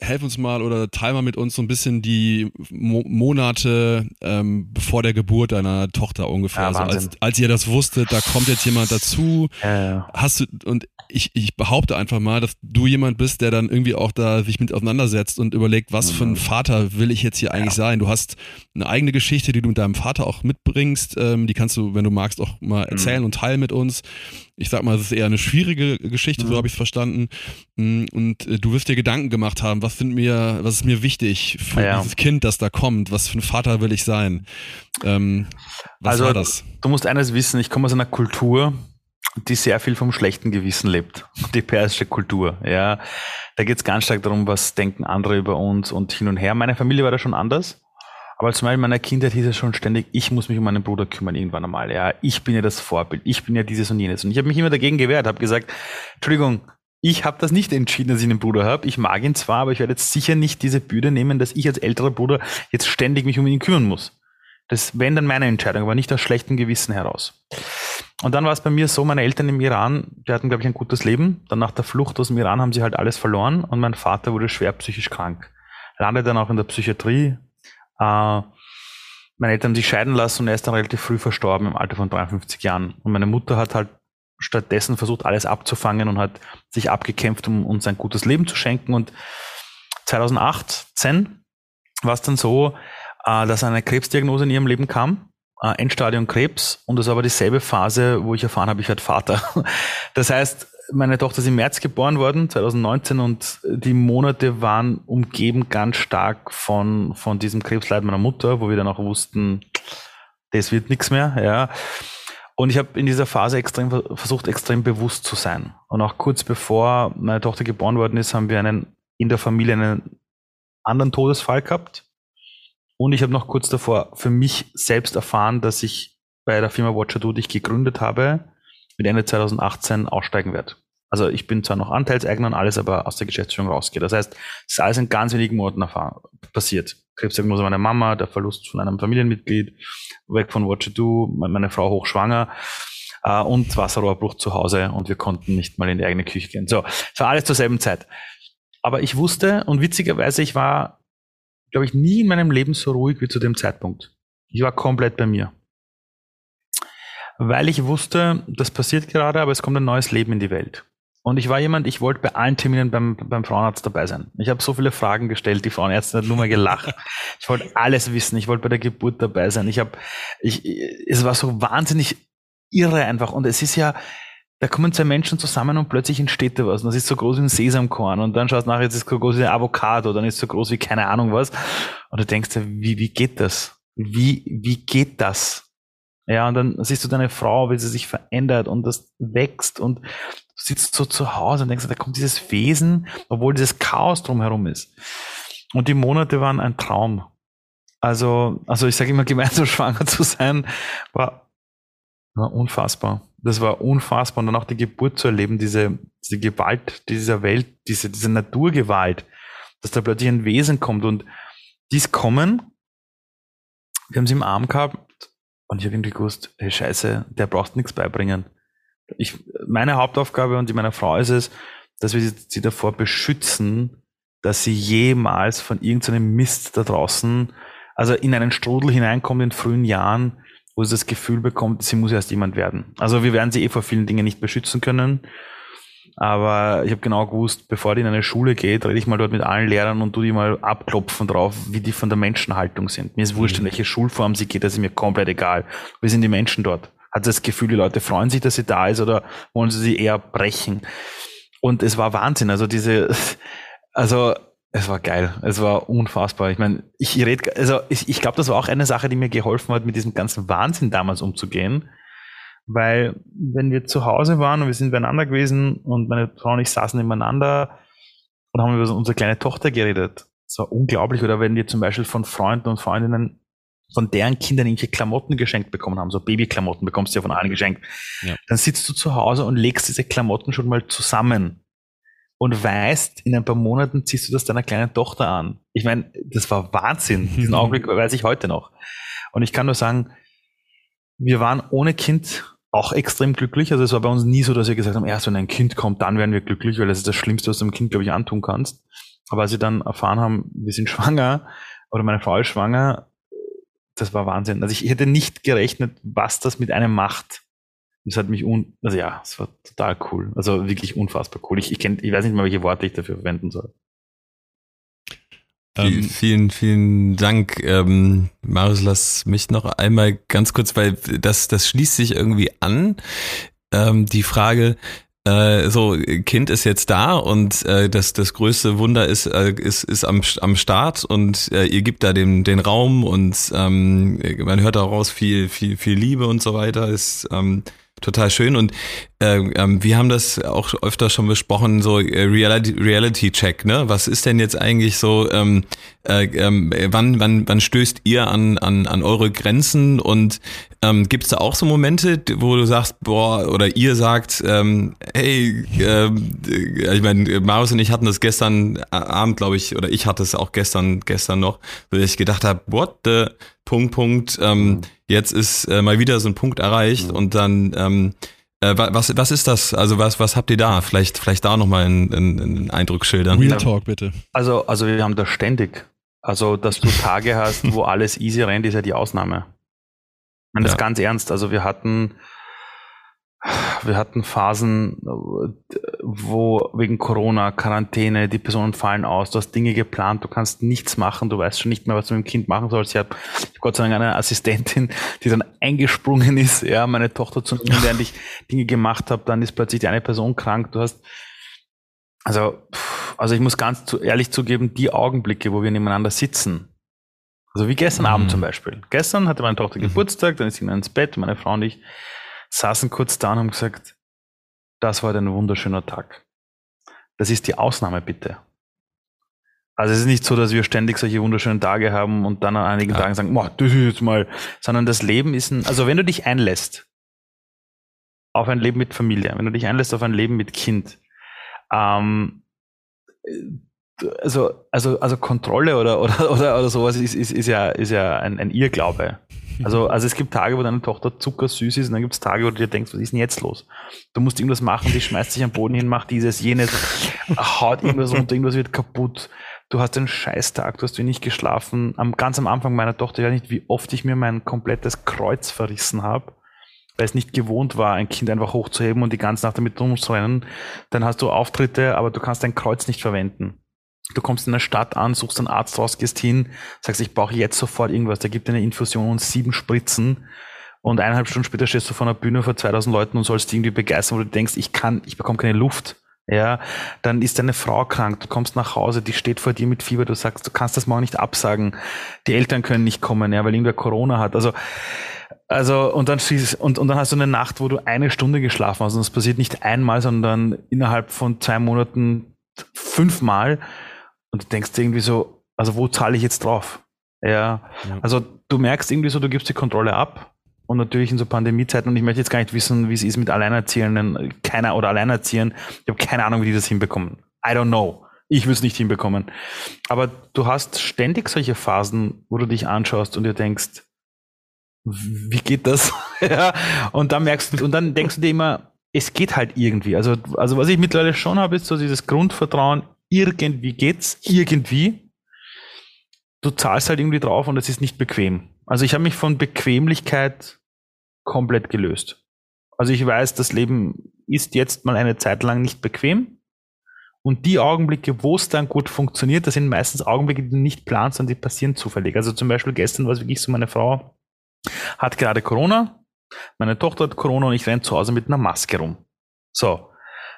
helf uns mal oder teil mal mit uns so ein bisschen die Mo Monate ähm, bevor der Geburt deiner Tochter ungefähr. Ja, also als, als ihr das wusstet, da kommt jetzt jemand dazu. Ja, ja. Hast du, und ich, ich behaupte einfach mal, dass du jemand bist, der dann irgendwie auch da sich mit auseinandersetzt und überlegt, was für ein mhm. Vater will ich jetzt hier eigentlich sein. Du hast eine eigene Geschichte, die du mit deinem Vater auch mitbringst. Ähm, die kannst du, wenn du magst, auch mal erzählen mhm. und teilen mit uns ich sag mal, es ist eher eine schwierige Geschichte, mhm. so habe ich es verstanden. Mm, und äh, du wirst dir Gedanken gemacht haben, was sind mir, was ist mir wichtig für ja. dieses Kind, das da kommt? Was für ein Vater will ich sein? Ähm, was also, war das? Du musst eines wissen, ich komme aus einer Kultur, die sehr viel vom schlechten Gewissen lebt. Die persische Kultur, ja. Da geht es ganz stark darum, was denken andere über uns und hin und her. Meine Familie war da schon anders. Aber zum Beispiel in meiner Kindheit hieß es schon ständig, ich muss mich um meinen Bruder kümmern irgendwann einmal. Ja, ich bin ja das Vorbild, ich bin ja dieses und jenes. Und ich habe mich immer dagegen gewehrt, habe gesagt, Entschuldigung, ich habe das nicht entschieden, dass ich einen Bruder habe. Ich mag ihn zwar, aber ich werde jetzt sicher nicht diese Bühne nehmen, dass ich als älterer Bruder jetzt ständig mich um ihn kümmern muss. Das wäre dann meine Entscheidung, aber nicht aus schlechtem Gewissen heraus. Und dann war es bei mir so, meine Eltern im Iran, die hatten, glaube ich, ein gutes Leben. Dann nach der Flucht aus dem Iran haben sie halt alles verloren und mein Vater wurde schwer psychisch krank. Landete dann auch in der Psychiatrie, äh, meine Eltern haben sich scheiden lassen und er ist dann relativ früh verstorben im Alter von 53 Jahren. Und meine Mutter hat halt stattdessen versucht, alles abzufangen und hat sich abgekämpft, um uns ein gutes Leben zu schenken. Und 2018 war es dann so, äh, dass eine Krebsdiagnose in ihrem Leben kam. Äh, Endstadium Krebs und das war aber dieselbe Phase, wo ich erfahren habe, ich werde Vater. Das heißt, meine Tochter ist im März geboren worden, 2019, und die Monate waren umgeben ganz stark von, von diesem Krebsleid meiner Mutter, wo wir dann auch wussten, das wird nichts mehr, ja. Und ich habe in dieser Phase extrem versucht, extrem bewusst zu sein. Und auch kurz bevor meine Tochter geboren worden ist, haben wir einen in der Familie einen anderen Todesfall gehabt. Und ich habe noch kurz davor für mich selbst erfahren, dass ich bei der Firma Watcher die ich gegründet habe, mit Ende 2018 aussteigen werde. Also ich bin zwar noch Anteilseigner und alles, aber aus der Geschäftsführung rausgehe. Das heißt, es ist alles in ganz wenigen Monaten passiert. Krebsdiagnose meiner Mama, der Verlust von einem Familienmitglied, weg von Watcher meine Frau hochschwanger äh, und Wasserrohrbruch zu Hause und wir konnten nicht mal in die eigene Küche gehen. So, es war alles zur selben Zeit. Aber ich wusste und witzigerweise, ich war, glaube ich, nie in meinem Leben so ruhig wie zu dem Zeitpunkt. Ich war komplett bei mir. Weil ich wusste, das passiert gerade, aber es kommt ein neues Leben in die Welt. Und ich war jemand, ich wollte bei allen Terminen beim, beim Frauenarzt dabei sein. Ich habe so viele Fragen gestellt, die Frauenärztin hat nur mal gelacht. Ich wollte alles wissen, ich wollte bei der Geburt dabei sein. Ich habe, ich, es war so wahnsinnig irre einfach. Und es ist ja, da kommen zwei Menschen zusammen und plötzlich entsteht da was. Und das ist so groß wie ein Sesamkorn. Und dann schaust du nachher, jetzt ist es so groß wie ein Avocado, dann ist es so groß wie keine Ahnung was. Und du denkst dir, wie, wie geht das? Wie, wie geht das? Ja, und dann siehst du deine Frau, wie sie sich verändert und das wächst und sitzt so zu Hause und denkst, da kommt dieses Wesen, obwohl dieses Chaos drumherum ist. Und die Monate waren ein Traum. Also, also ich sage immer, gemeinsam schwanger zu sein, war, war unfassbar. Das war unfassbar. Und dann auch die Geburt zu erleben, diese, diese Gewalt dieser Welt, diese, diese Naturgewalt, dass da plötzlich ein Wesen kommt und dies kommen. Wir haben sie im Arm gehabt und ich habe irgendwie gewusst, hey Scheiße, der braucht nichts beibringen. Ich, meine Hauptaufgabe und die meiner Frau ist es, dass wir sie davor beschützen, dass sie jemals von irgendeinem Mist da draußen, also in einen Strudel hineinkommt in frühen Jahren, wo sie das Gefühl bekommt, sie muss erst jemand werden. Also wir werden sie eh vor vielen Dingen nicht beschützen können. Aber ich habe genau gewusst, bevor die in eine Schule geht, rede ich mal dort mit allen Lehrern und tu die mal abklopfen drauf, wie die von der Menschenhaltung sind. Mir ist wurscht, in mhm. welche Schulform sie geht, das ist mir komplett egal. Wie sind die Menschen dort? Hat das Gefühl, die Leute freuen sich, dass sie da ist oder wollen sie sie eher brechen? Und es war Wahnsinn. Also diese, also es war geil. Es war unfassbar. Ich meine, ich rede, also ich, ich glaube, das war auch eine Sache, die mir geholfen hat, mit diesem ganzen Wahnsinn damals umzugehen weil wenn wir zu Hause waren und wir sind beieinander gewesen und meine Frau und ich saßen nebeneinander und haben über unsere kleine Tochter geredet. Das war unglaublich. Oder wenn wir zum Beispiel von Freunden und Freundinnen von deren Kindern irgendwelche Klamotten geschenkt bekommen haben, so Babyklamotten bekommst du ja von allen geschenkt, ja. dann sitzt du zu Hause und legst diese Klamotten schon mal zusammen und weißt, in ein paar Monaten ziehst du das deiner kleinen Tochter an. Ich meine, das war Wahnsinn. Diesen Augenblick weiß ich heute noch. Und ich kann nur sagen, wir waren ohne Kind auch extrem glücklich. Also es war bei uns nie so, dass wir gesagt haben, erst wenn ein Kind kommt, dann werden wir glücklich, weil das ist das Schlimmste, was du einem Kind, glaube ich, antun kannst. Aber als sie dann erfahren haben, wir sind schwanger oder meine Frau ist schwanger, das war Wahnsinn. Also ich hätte nicht gerechnet, was das mit einem macht. Das hat mich un, also ja, es war total cool. Also wirklich unfassbar cool. Ich, ich, kenn, ich weiß nicht mal, welche Worte ich dafür verwenden soll. Ähm, vielen, vielen Dank. Ähm, Marius, lass mich noch einmal ganz kurz, weil das, das schließt sich irgendwie an. Ähm, die Frage, äh, so, Kind ist jetzt da und äh, das, das größte Wunder ist, äh, ist, ist am, am Start und äh, ihr gibt da den, den Raum und ähm, man hört daraus viel, viel, viel Liebe und so weiter. Ist, ähm, total schön. Und äh, wir haben das auch öfter schon besprochen, so äh, Reality, Reality Check, ne? Was ist denn jetzt eigentlich so, ähm, äh, ähm, wann, wann, wann stößt ihr an, an, an eure Grenzen und ähm, gibt es da auch so Momente, wo du sagst, boah, oder ihr sagt, ähm, hey, ähm, äh, ich meine, Marius und ich hatten das gestern Abend, glaube ich, oder ich hatte es auch gestern, gestern noch, wo ich gedacht habe, what the Punkt, Punkt, ähm, mhm. jetzt ist äh, mal wieder so ein Punkt erreicht mhm. und dann ähm, äh, was, was ist das? Also was, was habt ihr da? Vielleicht, vielleicht da nochmal einen, einen Eindruck schildern. Real Talk bitte. Also, also wir haben das ständig. Also, dass du Tage hast, wo alles easy rennt, ist ja die Ausnahme. Ich meine, das ja. ganz ernst. Also wir hatten, wir hatten Phasen, wo wegen Corona, Quarantäne, die Personen fallen aus, du hast Dinge geplant, du kannst nichts machen, du weißt schon nicht mehr, was du mit dem Kind machen sollst. Ich habe Gott sei Dank eine Assistentin, die dann eingesprungen ist, ja, meine Tochter zu nehmen, während ich Dinge gemacht habe, dann ist plötzlich die eine Person krank. Du hast, also, also ich muss ganz zu, ehrlich zugeben, die Augenblicke, wo wir nebeneinander sitzen, also wie gestern mhm. Abend zum Beispiel. Gestern hatte meine Tochter mhm. Geburtstag, dann ist sie ins Bett, meine Frau und ich saßen kurz da und haben gesagt, das war ein wunderschöner Tag. Das ist die Ausnahme bitte. Also es ist nicht so, dass wir ständig solche wunderschönen Tage haben und dann an einigen ja. Tagen sagen, das ist jetzt mal, sondern das Leben ist ein, also wenn du dich einlässt auf ein Leben mit Familie, wenn du dich einlässt auf ein Leben mit Kind, ähm, also, also, also Kontrolle oder, oder, oder, oder sowas ist, ist, ist ja, ist ja ein, ein Irrglaube. Also, also es gibt Tage, wo deine Tochter zuckersüß ist und dann gibt es Tage, wo du dir denkst, was ist denn jetzt los? Du musst irgendwas machen, die schmeißt sich am Boden hin, macht dieses, jenes, haut irgendwas runter, irgendwas wird kaputt. Du hast einen Scheißtag, du hast wenig geschlafen. Am, ganz am Anfang meiner Tochter, ja nicht, wie oft ich mir mein komplettes Kreuz verrissen habe, weil es nicht gewohnt war, ein Kind einfach hochzuheben und die ganze Nacht damit rumzurennen. Dann hast du Auftritte, aber du kannst dein Kreuz nicht verwenden. Du kommst in der Stadt an, suchst einen Arzt raus, gehst hin, sagst, ich brauche jetzt sofort irgendwas. Der gibt dir eine Infusion und sieben Spritzen. Und eineinhalb Stunden später stehst du vor einer Bühne vor 2000 Leuten und sollst irgendwie begeistern, wo du denkst, ich kann, ich bekomme keine Luft. Ja, dann ist deine Frau krank, du kommst nach Hause, die steht vor dir mit Fieber, du sagst, du kannst das morgen nicht absagen. Die Eltern können nicht kommen, ja, weil irgendwer Corona hat. Also, also, und dann, und, und dann hast du eine Nacht, wo du eine Stunde geschlafen hast. Und das passiert nicht einmal, sondern innerhalb von zwei Monaten fünfmal. Und du denkst irgendwie so, also wo zahle ich jetzt drauf? Ja, ja, also du merkst irgendwie so, du gibst die Kontrolle ab. Und natürlich in so Pandemiezeiten, und ich möchte jetzt gar nicht wissen, wie es ist mit Alleinerziehenden, keiner oder Alleinerziehend. Ich habe keine Ahnung, wie die das hinbekommen. I don't know. Ich will es nicht hinbekommen. Aber du hast ständig solche Phasen, wo du dich anschaust und dir denkst, wie geht das? ja, und dann merkst du, und dann denkst du dir immer, es geht halt irgendwie. Also, also was ich mittlerweile schon habe, ist so dieses Grundvertrauen, irgendwie geht's, irgendwie. Du zahlst halt irgendwie drauf und es ist nicht bequem. Also ich habe mich von Bequemlichkeit komplett gelöst. Also ich weiß, das Leben ist jetzt mal eine Zeit lang nicht bequem. Und die Augenblicke, wo es dann gut funktioniert, das sind meistens Augenblicke, die du nicht planst, sondern die passieren zufällig. Also zum Beispiel gestern war es wirklich so, meine Frau hat gerade Corona, meine Tochter hat Corona und ich renne zu Hause mit einer Maske rum. So,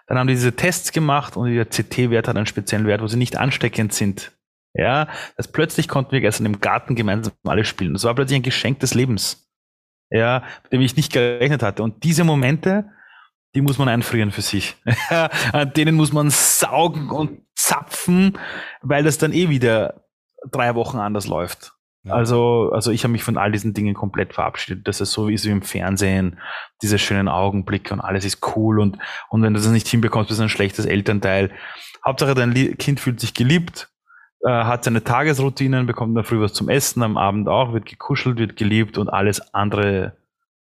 dann haben die diese Tests gemacht und der CT-Wert hat einen speziellen Wert, wo sie nicht ansteckend sind. Ja, das plötzlich konnten wir gestern im Garten gemeinsam alle spielen. Das war plötzlich ein Geschenk des Lebens. Ja, mit dem ich nicht gerechnet hatte. Und diese Momente, die muss man einfrieren für sich. An denen muss man saugen und zapfen, weil das dann eh wieder drei Wochen anders läuft. Also, also ich habe mich von all diesen Dingen komplett verabschiedet. Das ist so wie es im Fernsehen, diese schönen Augenblicke und alles ist cool und, und wenn du das nicht hinbekommst, bist du ein schlechtes Elternteil. Hauptsache dein Kind fühlt sich geliebt, äh, hat seine Tagesroutinen, bekommt in der Früh was zum Essen, am Abend auch, wird gekuschelt, wird geliebt und alles andere,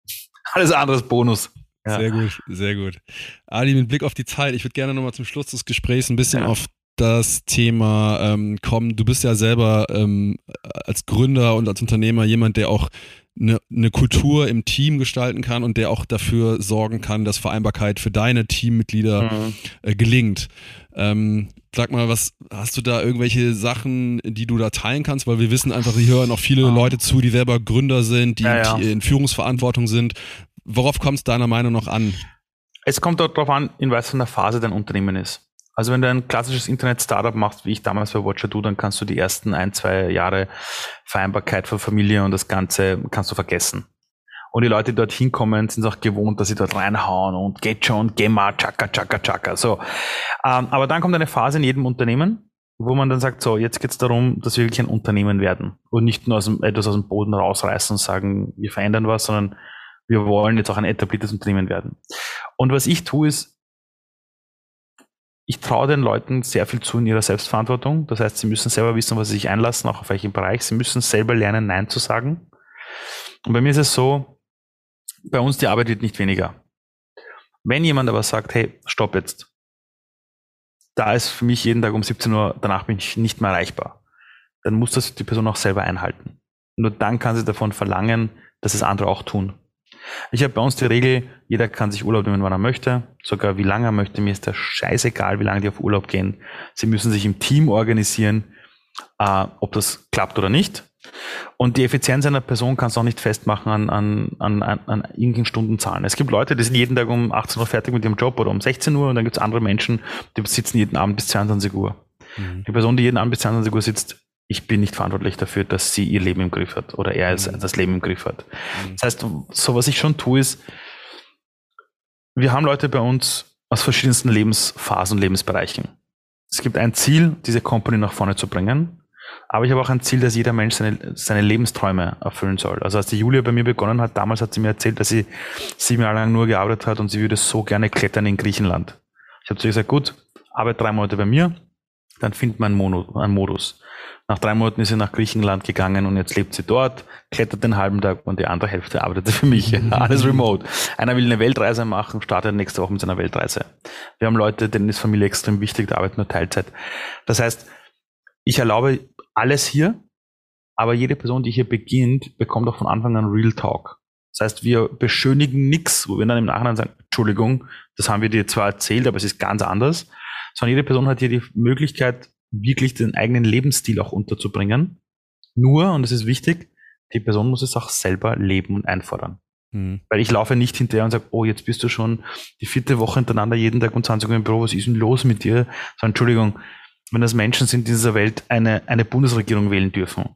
alles anderes Bonus. Ja. Sehr gut, sehr gut. Ali, mit Blick auf die Zeit, ich würde gerne nochmal zum Schluss des Gesprächs ein bisschen ja. auf das Thema ähm, kommen. Du bist ja selber ähm, als Gründer und als Unternehmer jemand, der auch eine, eine Kultur im Team gestalten kann und der auch dafür sorgen kann, dass Vereinbarkeit für deine Teammitglieder mhm. äh, gelingt. Ähm, sag mal, was hast du da irgendwelche Sachen, die du da teilen kannst? Weil wir wissen einfach, hier hören auch viele mhm. Leute zu, die selber Gründer sind, die ja, ja. in Führungsverantwortung sind. Worauf kommt es deiner Meinung nach an? Es kommt darauf an, in was für einer Phase dein Unternehmen ist. Also wenn du ein klassisches Internet-Startup machst, wie ich damals bei Watcher Do, dann kannst du die ersten ein, zwei Jahre Vereinbarkeit für Familie und das Ganze kannst du vergessen. Und die Leute, die dort hinkommen, sind auch gewohnt, dass sie dort reinhauen und geht schon, Gemma, Chaka, Chaka, Chaka. So. Ähm, aber dann kommt eine Phase in jedem Unternehmen, wo man dann sagt, so, jetzt geht es darum, dass wir wirklich ein Unternehmen werden und nicht nur aus dem, etwas aus dem Boden rausreißen und sagen, wir verändern was, sondern wir wollen jetzt auch ein etabliertes Unternehmen werden. Und was ich tue, ist, ich traue den Leuten sehr viel zu in ihrer Selbstverantwortung. Das heißt, sie müssen selber wissen, was sie sich einlassen, auch auf welchen Bereich. Sie müssen selber lernen, Nein zu sagen. Und bei mir ist es so, bei uns die Arbeit wird nicht weniger. Wenn jemand aber sagt, hey, stopp jetzt. Da ist für mich jeden Tag um 17 Uhr, danach bin ich nicht mehr erreichbar. Dann muss das die Person auch selber einhalten. Nur dann kann sie davon verlangen, dass es andere auch tun. Ich habe bei uns die Regel, jeder kann sich Urlaub nehmen, wann er möchte, sogar wie lange er möchte. Mir ist das scheißegal, wie lange die auf Urlaub gehen. Sie müssen sich im Team organisieren, äh, ob das klappt oder nicht. Und die Effizienz einer Person kannst du auch nicht festmachen an, an, an, an irgendwelchen Stundenzahlen. Es gibt Leute, die sind jeden Tag um 18 Uhr fertig mit ihrem Job oder um 16 Uhr und dann gibt es andere Menschen, die sitzen jeden Abend bis 22 Uhr. Mhm. Die Person, die jeden Abend bis 22 Uhr sitzt, ich bin nicht verantwortlich dafür, dass sie ihr Leben im Griff hat oder er mhm. das Leben im Griff hat. Mhm. Das heißt, so was ich schon tue, ist, wir haben Leute bei uns aus verschiedensten Lebensphasen und Lebensbereichen. es gibt ein Ziel, diese Company nach vorne zu bringen. Aber ich habe auch ein Ziel, dass jeder Mensch seine, seine Lebensträume erfüllen soll. Also als die Julia bei mir begonnen hat, damals hat sie mir erzählt, dass sie sieben Jahre lang nur gearbeitet hat und sie würde so gerne klettern in Griechenland. Ich habe zu ihr gesagt, gut, arbeite drei Monate bei mir, dann findet man einen Modus. Nach drei Monaten ist sie nach Griechenland gegangen und jetzt lebt sie dort, klettert den halben Tag und die andere Hälfte arbeitet für mich. Alles remote. Einer will eine Weltreise machen, startet nächste Woche mit seiner Weltreise. Wir haben Leute, denen ist Familie extrem wichtig, die arbeiten nur Teilzeit. Das heißt, ich erlaube alles hier, aber jede Person, die hier beginnt, bekommt auch von Anfang an Real Talk. Das heißt, wir beschönigen nichts, wo wir dann im Nachhinein sagen, Entschuldigung, das haben wir dir zwar erzählt, aber es ist ganz anders, sondern jede Person hat hier die Möglichkeit, wirklich den eigenen Lebensstil auch unterzubringen. Nur, und das ist wichtig, die Person muss es auch selber leben und einfordern. Mhm. Weil ich laufe nicht hinterher und sage, oh, jetzt bist du schon die vierte Woche hintereinander jeden Tag um 20 Uhr im Büro, was ist denn los mit dir? Sondern Entschuldigung, wenn das Menschen sind, die in dieser Welt eine, eine Bundesregierung wählen dürfen,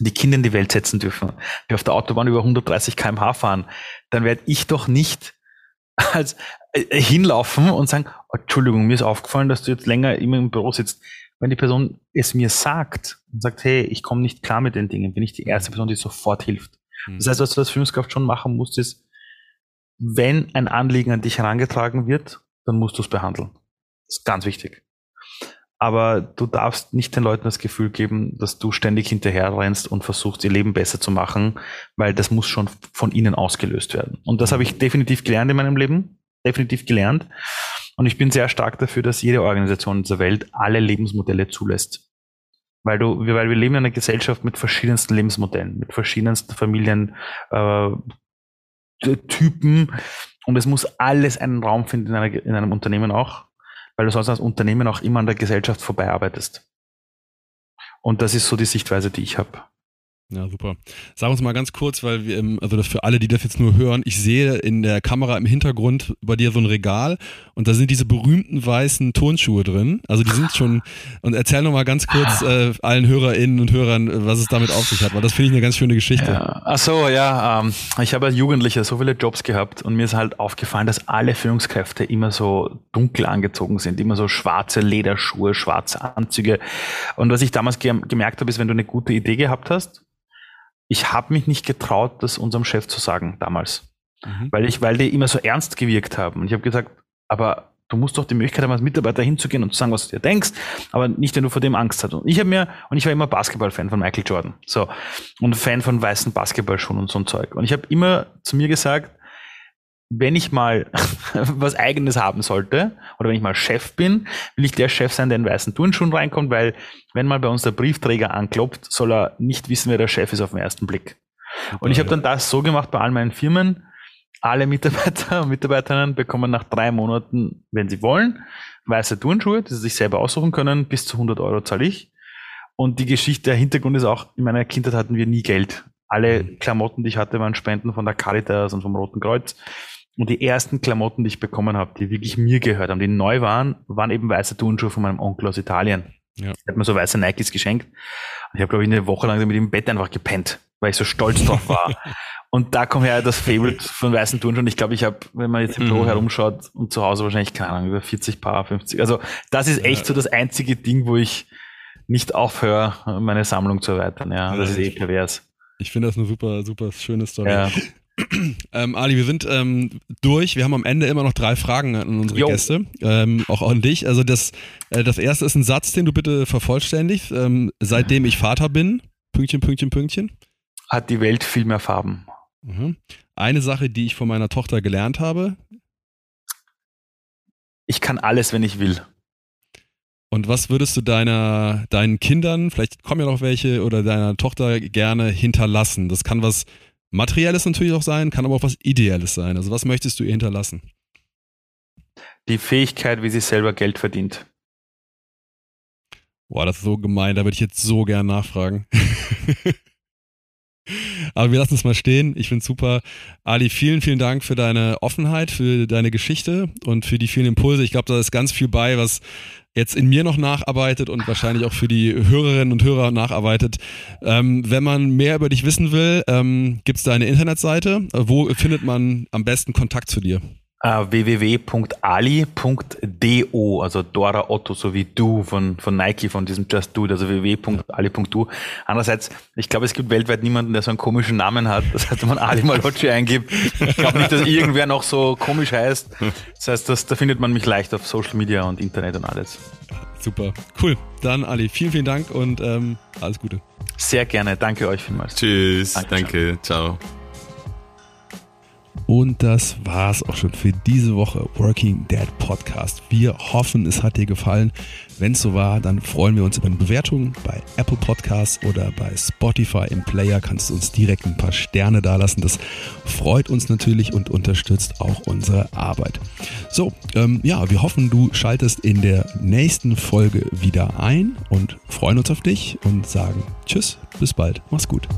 die Kinder in die Welt setzen dürfen, die auf der Autobahn über 130 kmh fahren, dann werde ich doch nicht als äh, hinlaufen und sagen, Entschuldigung, mir ist aufgefallen, dass du jetzt länger immer im Büro sitzt wenn die Person es mir sagt und sagt, hey, ich komme nicht klar mit den Dingen, bin ich die erste Person, die sofort hilft. Mhm. Das heißt, was du als Führungskraft schon machen musst, ist, wenn ein Anliegen an dich herangetragen wird, dann musst du es behandeln. Das ist ganz wichtig. Aber du darfst nicht den Leuten das Gefühl geben, dass du ständig hinterher rennst und versuchst, ihr Leben besser zu machen, weil das muss schon von ihnen ausgelöst werden. Und das habe ich definitiv gelernt in meinem Leben. Definitiv gelernt. Und ich bin sehr stark dafür, dass jede Organisation dieser Welt alle Lebensmodelle zulässt. Weil du, weil wir leben in einer Gesellschaft mit verschiedensten Lebensmodellen, mit verschiedensten Familientypen. Äh, und es muss alles einen Raum finden in, einer, in einem Unternehmen auch, weil du sonst als Unternehmen auch immer an der Gesellschaft vorbeiarbeitest. Und das ist so die Sichtweise, die ich habe. Ja, super. Sag uns mal ganz kurz, weil wir, also für alle, die das jetzt nur hören, ich sehe in der Kamera im Hintergrund bei dir so ein Regal und da sind diese berühmten weißen Turnschuhe drin. Also die sind schon, und erzähl noch mal ganz kurz äh, allen HörerInnen und Hörern, was es damit auf sich hat, weil das finde ich eine ganz schöne Geschichte. Ja. Ach so, ja, ähm, ich habe als Jugendlicher so viele Jobs gehabt und mir ist halt aufgefallen, dass alle Führungskräfte immer so dunkel angezogen sind, immer so schwarze Lederschuhe, schwarze Anzüge. Und was ich damals ge gemerkt habe, ist, wenn du eine gute Idee gehabt hast, ich habe mich nicht getraut, das unserem Chef zu sagen damals. Mhm. Weil ich, weil die immer so ernst gewirkt haben. Und ich habe gesagt, aber du musst doch die Möglichkeit haben, als Mitarbeiter hinzugehen und zu sagen, was du dir denkst, aber nicht, wenn du vor dem Angst hast. Und ich habe mir, und ich war immer Basketball-Fan von Michael Jordan. So. Und Fan von weißen Basketballschuhen und so ein Zeug. Und ich habe immer zu mir gesagt, wenn ich mal was eigenes haben sollte oder wenn ich mal Chef bin, will ich der Chef sein, der in weißen Turnschuhen reinkommt, weil wenn mal bei uns der Briefträger anklopft, soll er nicht wissen, wer der Chef ist auf den ersten Blick. Und ich habe dann das so gemacht bei all meinen Firmen. Alle Mitarbeiter und Mitarbeiterinnen bekommen nach drei Monaten, wenn sie wollen, weiße Turnschuhe, die sie sich selber aussuchen können. Bis zu 100 Euro zahle ich. Und die Geschichte, der Hintergrund ist auch, in meiner Kindheit hatten wir nie Geld. Alle mhm. Klamotten, die ich hatte, waren Spenden von der Caritas und vom Roten Kreuz. Und die ersten Klamotten, die ich bekommen habe, die wirklich mir gehört haben, die neu waren, waren eben weiße Turnschuhe von meinem Onkel aus Italien. Ja. Er hat mir so weiße Nikes geschenkt. Und ich habe, glaube ich, eine Woche lang damit im Bett einfach gepennt, weil ich so stolz drauf war. und da kommt her das Favorite von weißen Turnschuhen. Ich glaube, ich habe, wenn man jetzt im Büro mhm. herumschaut und zu Hause wahrscheinlich, keine Ahnung, über 40 Paar, 50. Also das ist echt ja. so das einzige Ding, wo ich nicht aufhöre, meine Sammlung zu erweitern. Ja, das ist eh pervers. Ich finde das eine super, super schöne Story. Ja. Ähm, Ali, wir sind ähm, durch. Wir haben am Ende immer noch drei Fragen an unsere jo. Gäste, ähm, auch an dich. Also das, äh, das erste ist ein Satz, den du bitte vervollständigst. Ähm, seitdem ich Vater bin, Pünktchen, Pünktchen, Pünktchen. Hat die Welt viel mehr Farben. Mhm. Eine Sache, die ich von meiner Tochter gelernt habe. Ich kann alles, wenn ich will. Und was würdest du deiner, deinen Kindern, vielleicht kommen ja noch welche, oder deiner Tochter gerne hinterlassen? Das kann was Materielles natürlich auch sein, kann aber auch was Ideelles sein. Also was möchtest du ihr hinterlassen? Die Fähigkeit, wie sie selber Geld verdient. Boah, das ist so gemein, da würde ich jetzt so gern nachfragen. Aber wir lassen es mal stehen. Ich finde super. Ali, vielen, vielen Dank für deine Offenheit, für deine Geschichte und für die vielen Impulse. Ich glaube, da ist ganz viel bei, was jetzt in mir noch nacharbeitet und wahrscheinlich auch für die Hörerinnen und Hörer nacharbeitet. Ähm, wenn man mehr über dich wissen will, ähm, gibt es da eine Internetseite. Wo findet man am besten Kontakt zu dir? Uh, www.ali.do, also Dora Otto, so wie du von, von Nike, von diesem Just Do, also www.ali.do. Andererseits, ich glaube, es gibt weltweit niemanden, der so einen komischen Namen hat. Das heißt, wenn man Ali Malocci eingibt, ich glaube nicht, dass irgendwer noch so komisch heißt. Das heißt, das, da findet man mich leicht auf Social Media und Internet und alles. Super, cool. Dann Ali, vielen, vielen Dank und ähm, alles Gute. Sehr gerne, danke euch vielmals. Tschüss, danke, danke ciao. Und das war's auch schon für diese Woche Working Dead Podcast. Wir hoffen, es hat dir gefallen. Wenn es so war, dann freuen wir uns über eine Bewertung bei Apple Podcasts oder bei Spotify im Player. Kannst du uns direkt ein paar Sterne dalassen. Das freut uns natürlich und unterstützt auch unsere Arbeit. So, ähm, ja, wir hoffen, du schaltest in der nächsten Folge wieder ein und freuen uns auf dich und sagen Tschüss, bis bald, mach's gut.